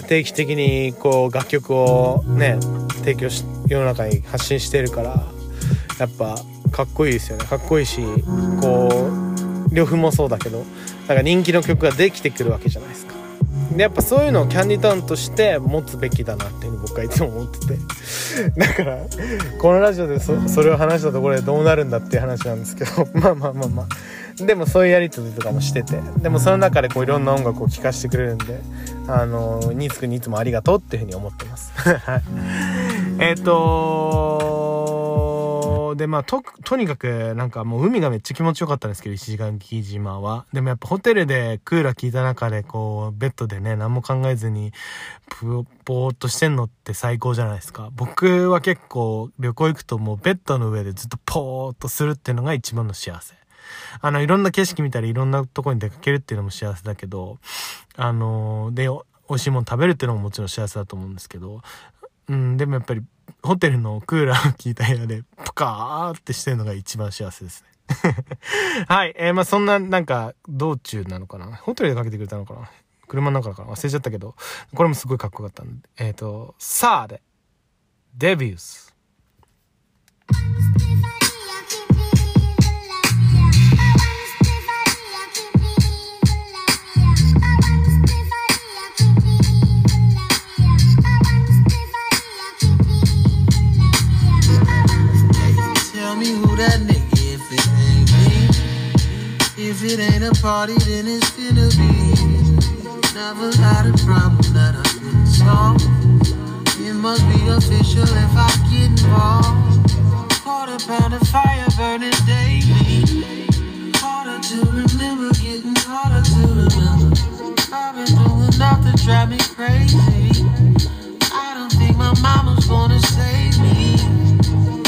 定期的にこう楽曲をね提供し世の中に発信してるからやっぱかっこいいですよね。かっこいいしこう呂布もそうだけどなんか人気の曲ができてくるわけじゃないですか。でやっぱそういうのをキャンディタウンとして持つべきだなっていうの僕はいつも思ってて。[laughs] だからこのラジオでそそれを話したところでどうなるんだっていう話なんですけど。[laughs] まあまあまあまあ。でもそういうやり取りとかもしてて。でもその中でこういろんな音楽を聴かせてくれるんであのニーツくんにいつもありがとうっていうふうに思ってます。[laughs] えっとで、まあ、と、とにかく、なんかもう海がめっちゃ気持ちよかったんですけど、石垣島は。でもやっぱホテルでクーラー効いた中で、こう、ベッドでね、何も考えずに、ぼーっとしてんのって最高じゃないですか。僕は結構旅行行くともうベッドの上でずっとポーっとするっていうのが一番の幸せ。あの、いろんな景色見たり、いろんなとこに出かけるっていうのも幸せだけど、あの、で、美味しいもの食べるっていうのももちろん幸せだと思うんですけど、うん、でもやっぱりホテルのクーラーを効いた部屋で、プカーってしてるのが一番幸せですね。[laughs] はい。えー、まあそんな、なんか、道中なのかな？ホテルでかけてくれたのかな？車の中だから忘れちゃったけど、これもすごいかっこよかったんで。えっ、ー、と、さあで、デビュース。
It ain't me. If it ain't a party, then it's gonna be. Never had a problem that I couldn't solve. It must be official if I get involved. Quarter pound of fire burning daily. Harder to remember, getting harder to remember. I've been doing enough to drive me crazy. I don't think my mama's gonna save me.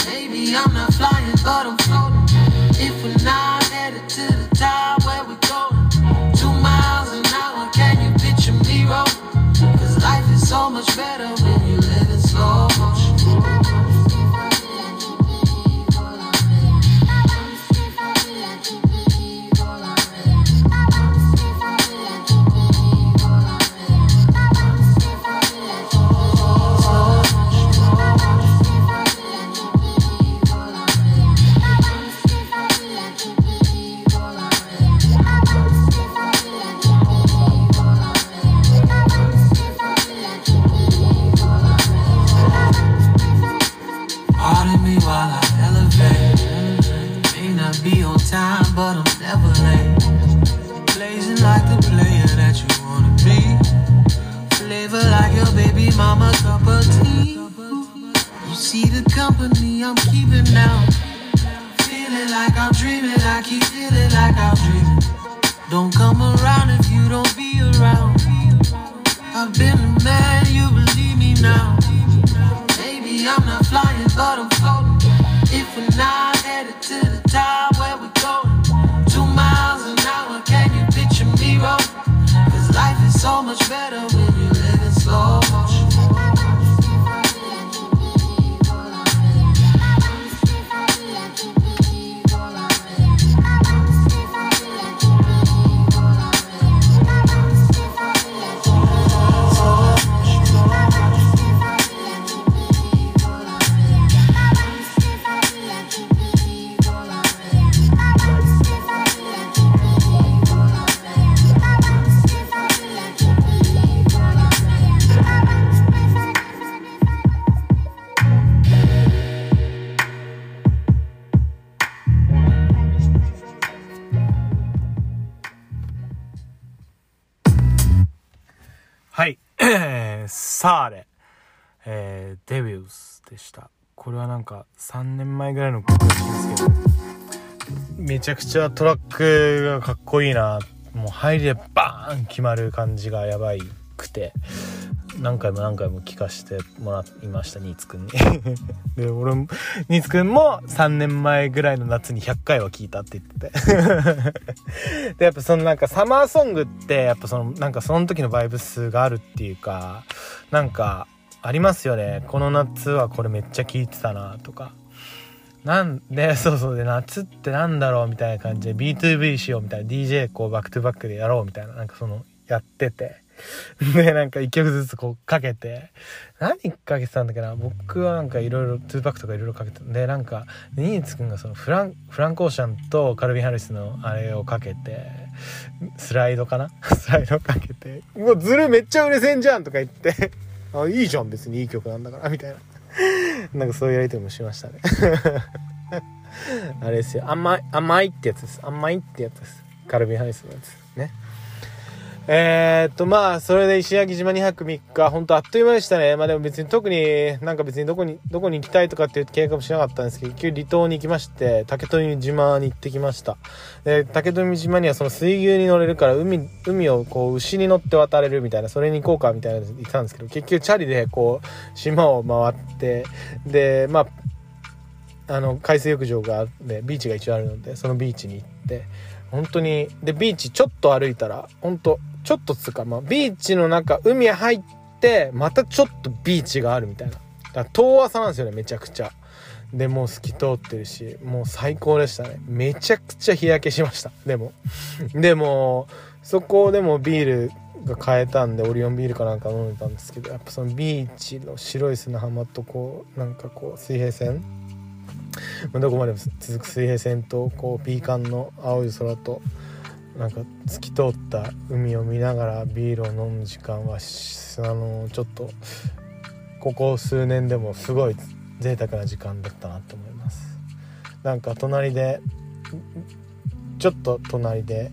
Maybe I'm not flying, but I'm floating. If we're not headed to the top where we going, two miles an hour, can you picture me rolling? Cause life is so much better when you live in slow motion.
ちゃくちゃトラックがかっこいいな。もう入りでバーン決まる感じがやばいくて、何回も何回も聞かせてもらいました、ニーツくんに。[laughs] で、俺も、ニーツくんも3年前ぐらいの夏に100回は聞いたって言ってて。[laughs] で、やっぱそのなんかサマーソングって、やっぱそのなんかその時のバイブスがあるっていうか、なんかありますよね。この夏はこれめっちゃ聞いてたなとか。なんで、[laughs] そうそうで、夏ってなんだろうみたいな感じで B2B しようみたいな DJ こうバックトゥバックでやろうみたいな、なんかその、やってて。[laughs] で、なんか一曲ずつこうかけて、何かけてたんだっけな？僕はなんかいろいろ2パックとかいろいろかけてで、なんか、ニーツくんがそのフラン、フランクオーシャンとカルビン・ハリスのあれをかけて、スライドかな？[laughs] スライドかけて、もうズルめっちゃ売れせんじゃんとか言って、あ、いいじゃん別にいい曲なんだから、みたいな。[laughs] なんかそういうやりとりもしましたね。[laughs] あれですよ。甘い、甘いってやつです。甘いってやつです。カルビ・ハリスのやつ。ね。えー、っと、まあ、それで石垣島2泊3日、ほんとあっという間でしたね。まあでも別に特になんか別にどこに、どこに行きたいとかっていう計画もしなかったんですけど、結局離島に行きまして、竹富島に行ってきました。で、竹富島にはその水牛に乗れるから、海、海をこう牛に乗って渡れるみたいな、それに行こうかみたいなの言ったんですけど、結局チャリでこう、島を回って、で、まあ、あの、海水浴場があって、ビーチが一応あるので、そのビーチに行って、本当に、で、ビーチちょっと歩いたら、本当ちょっとつうか、まあ、ビーチの中、海入って、またちょっとビーチがあるみたいな。だから遠浅なんですよね、めちゃくちゃ。で、もう透き通ってるし、もう最高でしたね。めちゃくちゃ日焼けしました。でも。[laughs] でも、そこでもビールが買えたんで、オリオンビールかなんか飲んでたんですけど、やっぱそのビーチの白い砂浜とこう、なんかこう、水平線どこまでも続く水平線とこうピーカンの青い空となんか透き通った海を見ながらビールを飲む時間はあのちょっとここ数年でもすごい贅沢な時間だったなと思います。なんか隣でちょっと隣で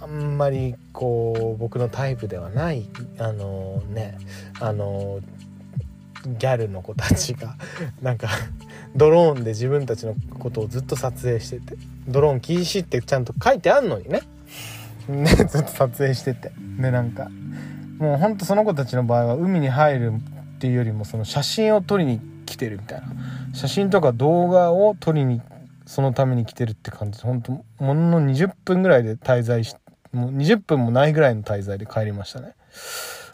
あんまりこう僕のタイプではないあのねあのギャルの子たちがなんかドローンで自分たちのことをずっと撮影しててドローン禁止ってちゃんと書いてあんのにね。[laughs] ずっと撮影してて。でなんかもうほんとその子たちの場合は海に入るっていうよりもその写真を撮りに来てるみたいな。写真とか動画を撮りにそのために来てるって感じ。で本当ものの20分ぐらいで滞在しもう20分もないぐらいの滞在で帰りましたね。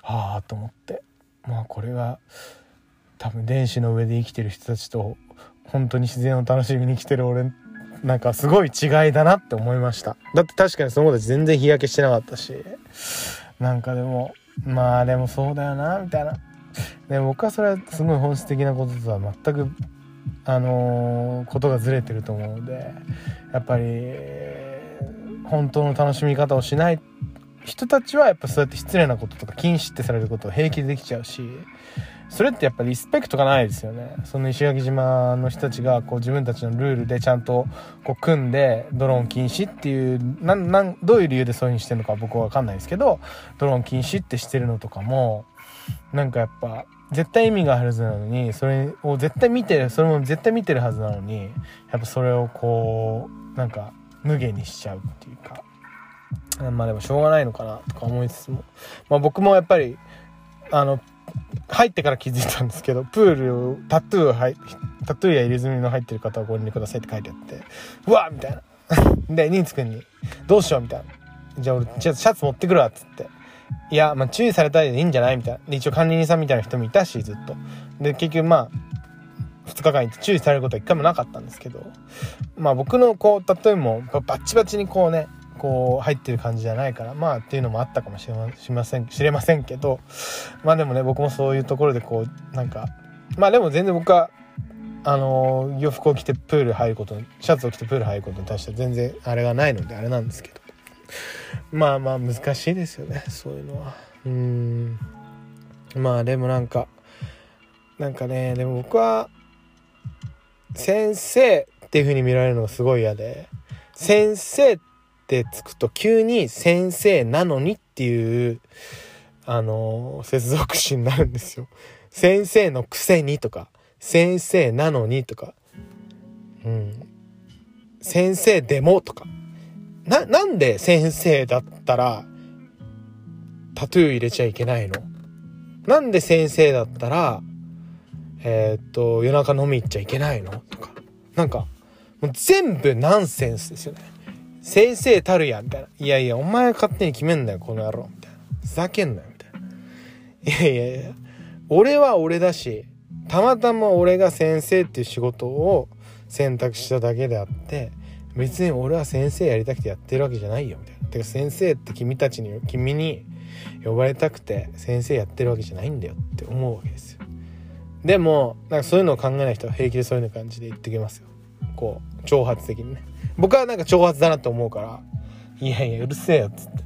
はあと思って。まあこれが多分電子の上で生きてる人たちと本当に自然を楽しみに来てる俺なんかすごい違いだなって思いました。だって確かにその子たち全然日焼けしてなかったし。なんかでもまあでもそうだよなみたいな。で僕はそれはすごい本質的なこととは全くあのーことがずれてると思うのでやっぱり本当の楽しみ方をしない人たちはやっぱそうやって失礼なこととか禁止ってされることを平気でできちゃうしそれってやっぱりリスペクトがないですよね。その石垣島の人たちがこう自分たちのルールでちゃんとこう組んでドローン禁止っていうなんどういう理由でそういうふうにしてるのか僕は分かんないですけどドローン禁止ってしてるのとかもなんかやっぱ絶対意味があるはずなのにそれを絶対見てるそれも絶対見てるはずなのにやっぱそれをこうなんか無限にしちゃうっていうか。まあでもしょうがないのかなとか思いつつも、まあ、僕もやっぱりあの入ってから気づいたんですけどプールタトゥー入タトゥーや入れ墨の入ってる方はご遠慮くださいって書いてあってうわみたいな。[laughs] でニーツくんに「どうしよう」みたいな「じゃあ俺じゃあシャツ持ってくるわ」っつって「いやまあ注意されたいでいいんじゃない?」みたいな。で一応管理人さんみたいな人もいたしずっと。で結局まあ2日間行って注意されることは一回もなかったんですけど。まあ僕のこうタトゥーもバッチバチにこうねこう入ってる感じじゃないからまあっていうのもあったかもしれません知れませんけどまあでもね僕もそういうところでこうなんかまあでも全然僕はあの洋服を着てプール入ることシャツを着てプール入ることに対しては全然あれがないのであれなんですけど。まあまあ難しいですよねそういうのは。うん。まあでもなんかなんかねでも僕は先生っていう風に見られるのがすごい嫌で先生ってつくと急に先生なのにっていうあの接続詞になるんですよ。[laughs] 先生のくせにとか先生なのにとか。うん。先生でもとか。ななんで先生だったらタトゥー入れちゃいけないの？なんで先生だったらえー、っと夜中飲み行っちゃいけないの？とか。なんかもう全部ナンセンスですよね。先生たるやみたいな。いやいやお前が勝手に決めんなよこの野郎。みたいな。ふざけんなよみたいな。いやいやいや。俺は俺だしたまたま俺が先生っていう仕事を選択しただけであって別に俺は先生やりたくてやってるわけじゃないよみたいな。てか先生って君たちに君に呼ばれたくて先生やってるわけじゃないんだよって思うわけですよ。でもなんかそういうのを考えない人は平気でそういう感じで言ってきますよ。こう挑発的にね。僕はなんか挑発だなって思うからいやいやうるせえよっつって。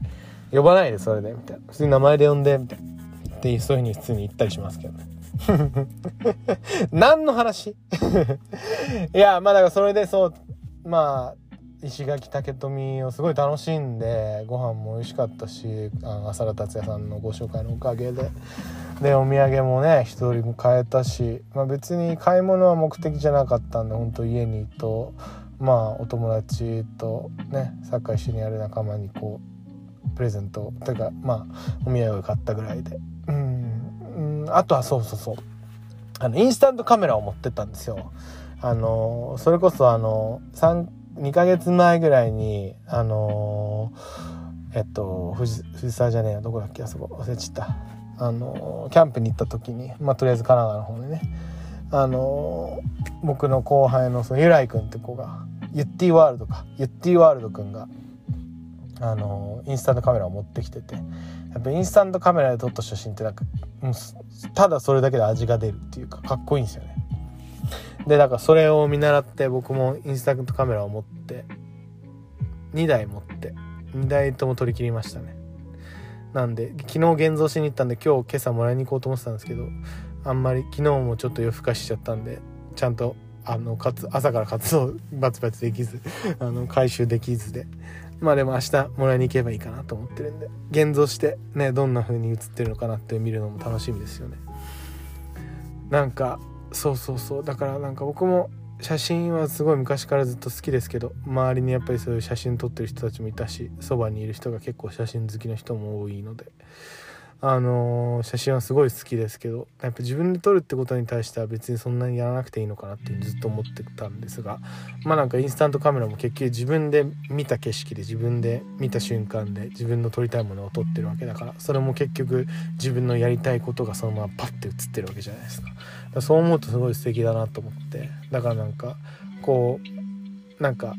呼ばないでそれでみたいな。普通に名前で呼んでみたいな。ってそういう風に普通に言ったりしますけどね。[laughs] 何の話？[laughs] いやまあだからそれでそうまあ石垣武富をすごい楽しんでご飯も美味しかったし浅田達也さんのご紹介のおかげで。でお土産もね一人も買えたし、まあ、別に買い物は目的じゃなかったんで本当家にとまあお友達とねサッカー一緒にやる仲間にこうプレゼントというかまあお土産を買ったぐらいで。うんあとはそうそうそう。あのインスタントカメラを持ってったんですよ。あのそれこそあの2ヶ月前ぐらいにあのえっと藤藤沢じゃねえやどこだっけあそこ忘れちゃった。あのキャンプに行った時にまあとりあえず神奈川の方でねあの僕の後輩のそのゆらいくんって子がユッティワールドかユッティワールドくんがあのインスタントカメラを持ってきててやっぱインスタントカメラで撮った写真ってなんかもうただそれだけで味が出るっていうかかっこいいんですよね。でだからそれを見習って僕もインスタントカメラを持って2台持って2台とも撮り切りましたね。なんで昨日現像しに行ったんで今日今朝もらいに行こうと思ってたんですけどあんまり昨日もちょっと夜更かしちゃったんでちゃんとあのかつ朝から活動バツバツできず [laughs] あの回収できずで。まあでも明日もらいに行けばいいかなと思ってるんで。現像してねどんな風に写ってるのかなって見るのも楽しみですよね。なんかそうそうそう。だからなんか僕も写真はすごい昔からずっと好きですけど周りにやっぱりそういう写真撮ってる人たちもいたしそばにいる人が結構写真好きな人も多いので。あのー、写真はすごい好きですけどやっぱ自分で撮るってことに対しては別にそんなにやらなくていいのかなってずっと思ってたんですがまあなんかインスタントカメラも結局自分で見た景色で自分で見た瞬間で自分の撮りたいものを撮ってるわけだからそれも結局自分のやりたいことがそのままパッて写ってるわけじゃないですか。かそう思うとすごい素敵だなと思ってだからなんかこうなんか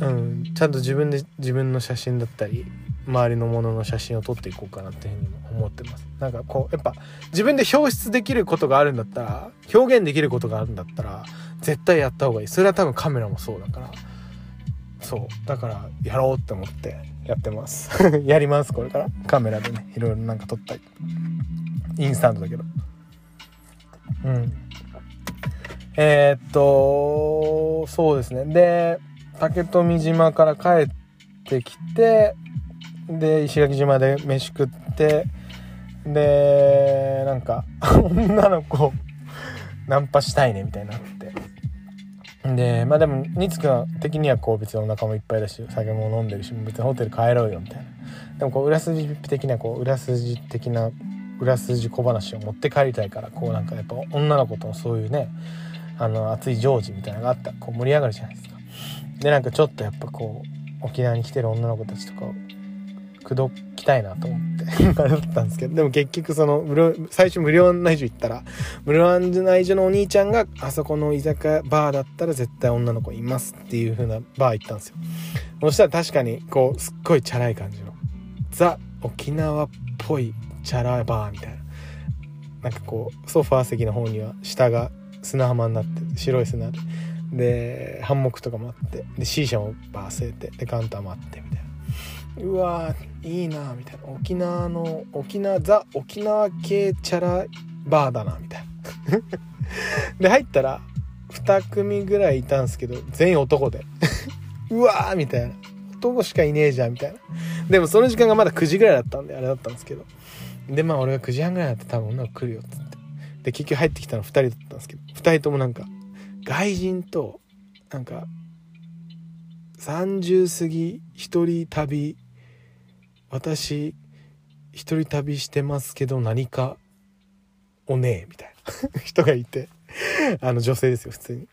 うん。ちゃんと自分で自分の写真だったり周りのものの写真を撮っていこうかなっていうふうにも思ってます。なんかこうやっぱ自分で表出できることがあるんだったら表現できることがあるんだったら絶対やった方がいい。それは多分カメラもそうだから。そう。だからやろうって思ってやってます。[laughs] やりますこれから。カメラでねいろいろなんか撮ったり。インスタントだけど。うん。えー、っとそうですね。で竹富島から帰ってきてで石垣島で飯食ってでなんか [laughs] 女の子ナンパしたいねみたいになって。でまあでもニツくん的にはこう別にお腹もいっぱいだし酒も飲んでるし別にホテル帰ろうよみたいな。でもこう裏筋的なこう裏筋的な裏筋小話を持って帰りたいからこうなんかやっぱ女の子とのそういうねあの熱い情事みたいなのがあったらこう盛り上がるじゃないですか。でなんかちょっとやっぱこう沖縄に来てる女の子たちとかを口説きたいなと思って [laughs] あれだったんですけどでも結局その最初無料案内所行ったら無料案内所のお兄ちゃんがあそこの居酒屋バーだったら絶対女の子いますっていう風なバー行ったんですよ。そしたら確かにこうすっごいチャラい感じのザ沖縄っぽいチャラバーみたいな。なんかこうソファー席の方には下が砂浜になって白い砂で。でハンモックとかもあってで C 社もバー据えてでカウンターもあってみたいな。うわーいいなみたいな。沖縄の沖縄ザ沖縄系チャラバーだなみたいな。[laughs] で入ったら2組ぐらいいたんですけど全員男で。[laughs] うわーみたいな。男しかいねえじゃんみたいな。でもその時間がまだ9時ぐらいだったんであれだったんですけど。でまあ俺が9時半ぐらいだって多分女の子来るよっつって。で結局入ってきたの2人だったんですけど。2人ともなんか外人となんか30過ぎ一人旅私一人旅してますけど何かおねえみたいな。[laughs] 人がいて。あの女性ですよ普通に。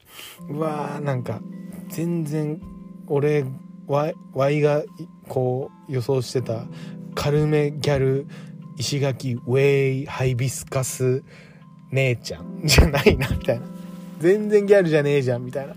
うわーなんか全然俺わわいがこう予想してた軽めギャル石垣ウェイハイビスカス姉ちゃんじゃないなみたいな。全然ギャルじゃねえじゃんみたいな。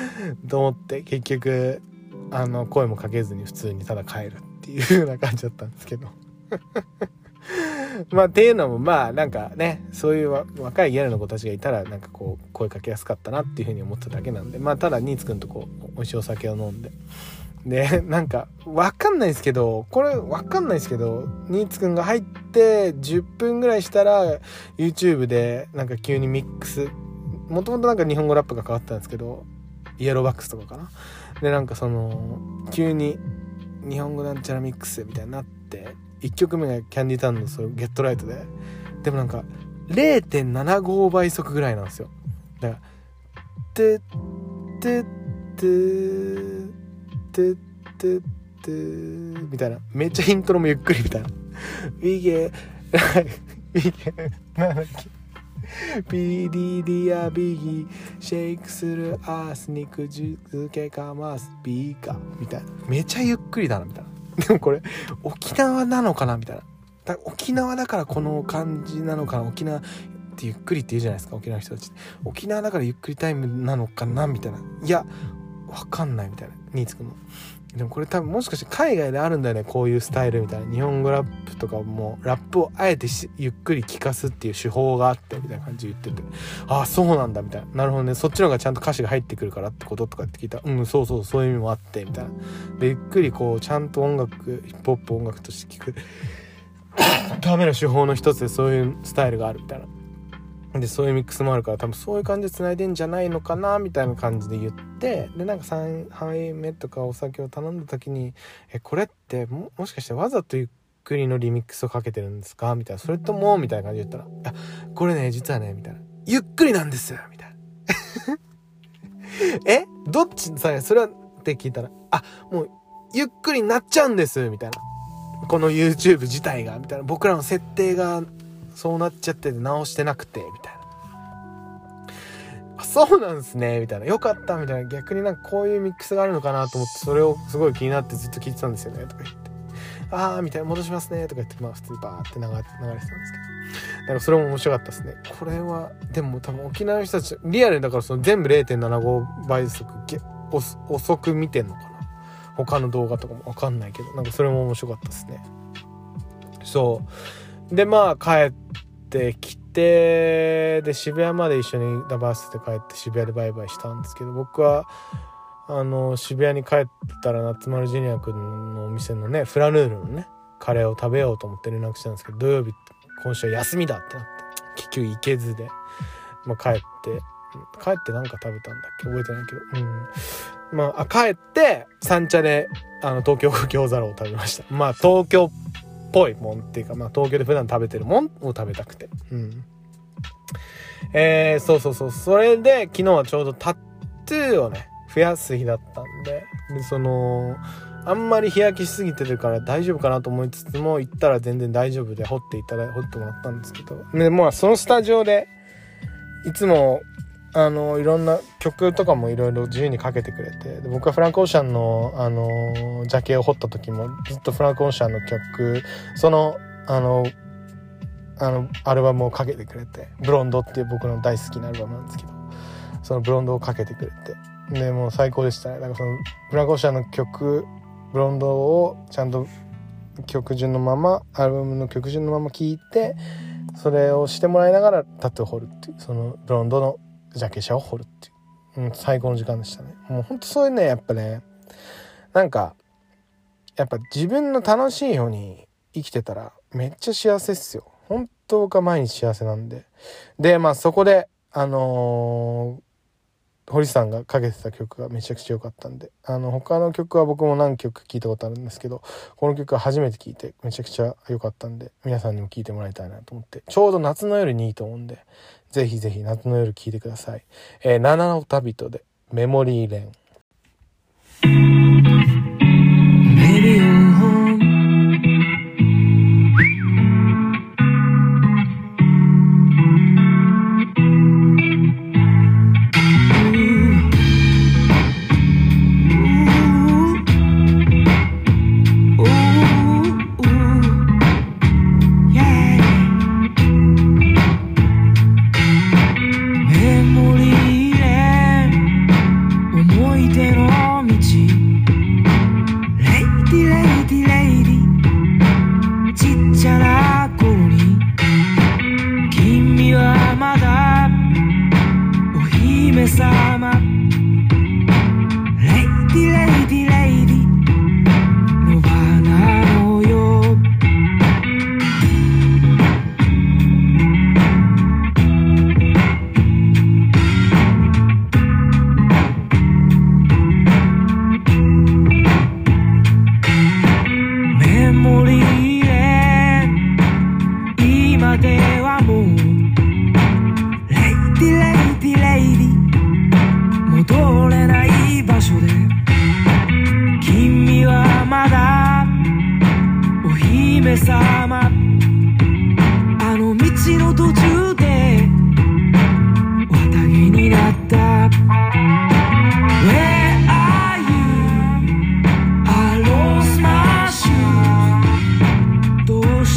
[laughs] と思って結局あの声もかけずに普通にただ帰るっていう風な感じだったんですけど。[laughs] まあっていうのもまあなんかねそういう若いギャルの子たちがいたらなんかこう声かけやすかったなっていう風に思っただけなんで。まあただニーツくんとこう美味しいお酒を飲んで。でなんかわかんないですけどこれわかんないですけどニーツくんが入って10分ぐらいしたら YouTube でなんか急にミックスもともとなんか日本語ラップが変わったんですけどイエローバックスとかかな。でなんかその急に日本語なんちゃらミックスみたいになって1曲目がキャンディタウンのそのゲットライトででもなんか0.75倍速ぐらいなんですよ。だから「てってっててってって」みたいな。めっちゃイントロもゆっくりみたいな「ウィゲウィゲなんだっけ？ビリリアビギシェイクするアース肉漬けかます。ビーカみたいな。めっちゃゆっくりだなみたいな。でもこれ沖縄なのかなみたいな。だ沖縄だからこの感じなのかな沖縄ってゆっくりって言うじゃないですか沖縄の人たち沖縄だからゆっくりタイムなのかなみたいな。いやわかんないみたいな。ニーツくんのでもこれ多分もしかして海外であるんだよねこういうスタイルみたいな。日本語ラップとかもラップをあえてゆっくり聞かすっていう手法があってみたいな感じで言ってて。ああそうなんだみたいな。なるほどね。そっちの方がちゃんと歌詞が入ってくるからってこととかって聞いた。らうんそうそう。そういう意味もあってみたいな。でゆっくりこうちゃんと音楽ヒップホップ音楽として聞く。[coughs] ための手法の一つでそういうスタイルがあるみたいな。でそういうミックスもあるから多分そういう感じで繋いでんじゃないのかなみたいな感じで言ってでなんか3杯目とかお酒を頼んだ時に「えこれってもしかしてわざとゆっくりのリミックスをかけてるんですか?」みたいな「それとも」みたいな感じで言ったら「あこれね実はね」みたいな「ゆっくりなんです」みたいな「え？どっち？さそれは?」って聞いたら「あもうゆっくりになっちゃうんです」みたいな「この YouTube 自体が」みたいな。僕らの設定がそうなっちゃって直してなくて、みたいな。そうなんすね、みたいな。よかった、みたいな。逆になんかこういうミックスがあるのかなと思って、それをすごい気になってずっと聞いてたんですよね、とか言って。あー、みたいな。戻しますね、とか言って、まあ普通にバーって流れてたんですけど。だからそれも面白かったですね。これは、でも多分沖縄の人たち、リアルだからその全部0.75倍速、遅く見てんのかな。他の動画とかもわかんないけど、なんかそれも面白かったですね。そう。で、まあ帰ってきて、で、渋谷まで一緒にダバースで帰って渋谷でバイバイしたんですけど、僕は、あの、渋谷に帰ったら夏丸ジュニア君のお店のね、フラヌールのね、カレーを食べようと思って連絡したんですけど、土曜日、今週は休みだってなって、結局行けずで、まあ帰って、帰ってなんか食べたんだっけ覚えてないけど。うん。まあ、あ帰って、三茶で、あの、東京餃子ローを食べました。まあ、東京ぽいもんっていうか、まあ東京で普段食べてるもんを食べたくて。うん。えー、そうそうそう。それで昨日はちょうどタットゥーをね、増やす日だったんで、で、その、あんまり日焼けしすぎてるから大丈夫かなと思いつつも、行ったら全然大丈夫で掘っていただい、掘ってもらったんですけど。で、まあそのスタジオで、いつも、あの、いろんな曲とかもいろいろ自由にかけてくれて、僕はフランク・オーシャンの、あの、ジャケを掘った時もずっとフランク・オーシャンの曲、その、あの、あの、アルバムをかけてくれて、ブロンドっていう僕の大好きなアルバムなんですけど、そのブロンドをかけてくれて、で、もう最高でしたね。だからその、フランク・オーシャンの曲、ブロンドをちゃんと曲順のまま、アルバムの曲順のまま聴いて、それをしてもらいながらタトゥーを掘るっていう、そのブロンドのジャケ写を掘るっていう、うん、最高の時間でしたね。もうほんとそういうね、やっぱね、なんか、やっぱ自分の楽しいように生きてたらめっちゃ幸せっすよ。本当僕は毎日幸せなんで。で、まあそこで、あのー堀さんがかけてた曲がめちゃくちゃ良かったんで、あの、他の曲は僕も何曲聴いたことあるんですけど、この曲は初めて聴いてめちゃくちゃ良かったんで、皆さんにも聴いてもらいたいなと思って、ちょうど夏の夜にいいと思うんで、ぜひぜひ夏の夜聴いてください。えー、七の旅人で、メモリーレン。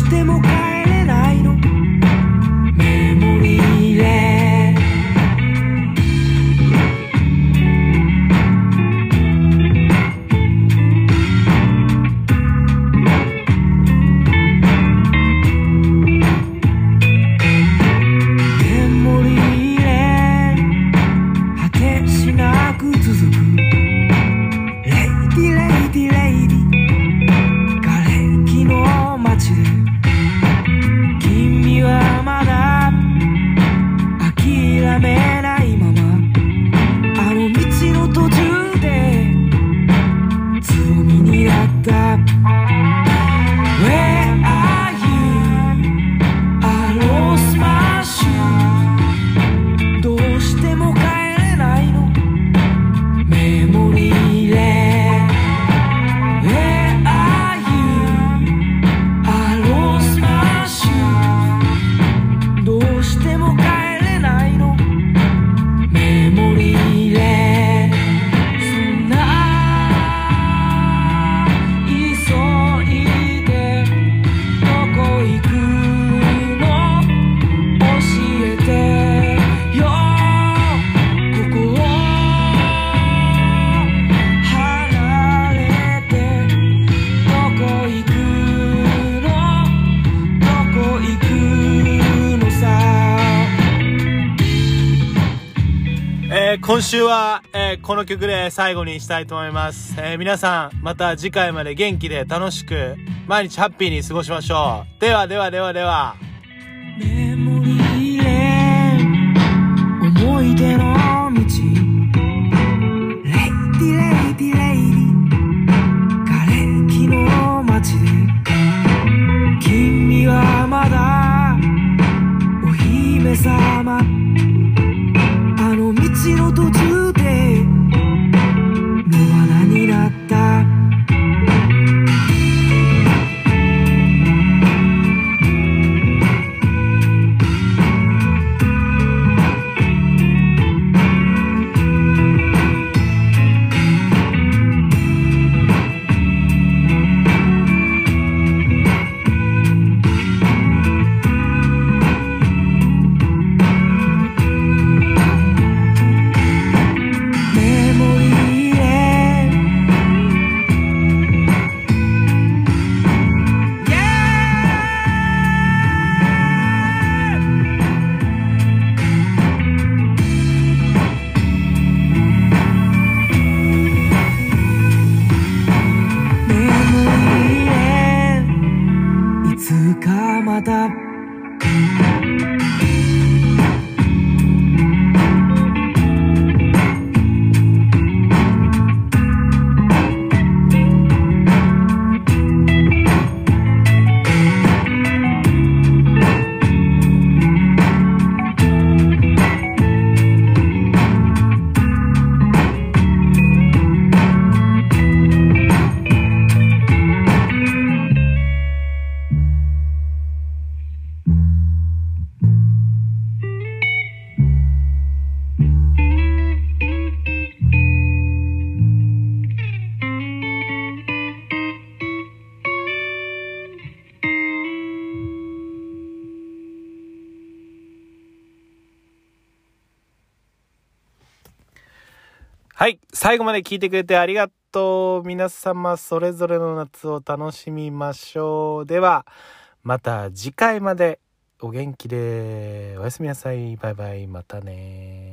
しても
最後にしたいと思います。え、皆さん、また次回まで元気で楽しく、毎日ハッピーに過ごしましょう。ではではではでは。
メモリー思い出の道 Lady Lady Lady 瓦礫の街で君はまだお姫様あの道の
途中最後まで聞いてくれてありがとう。皆様それぞれの夏を楽しみましょう。では、また次回までお元気でおやすみなさい。バイバイ。またね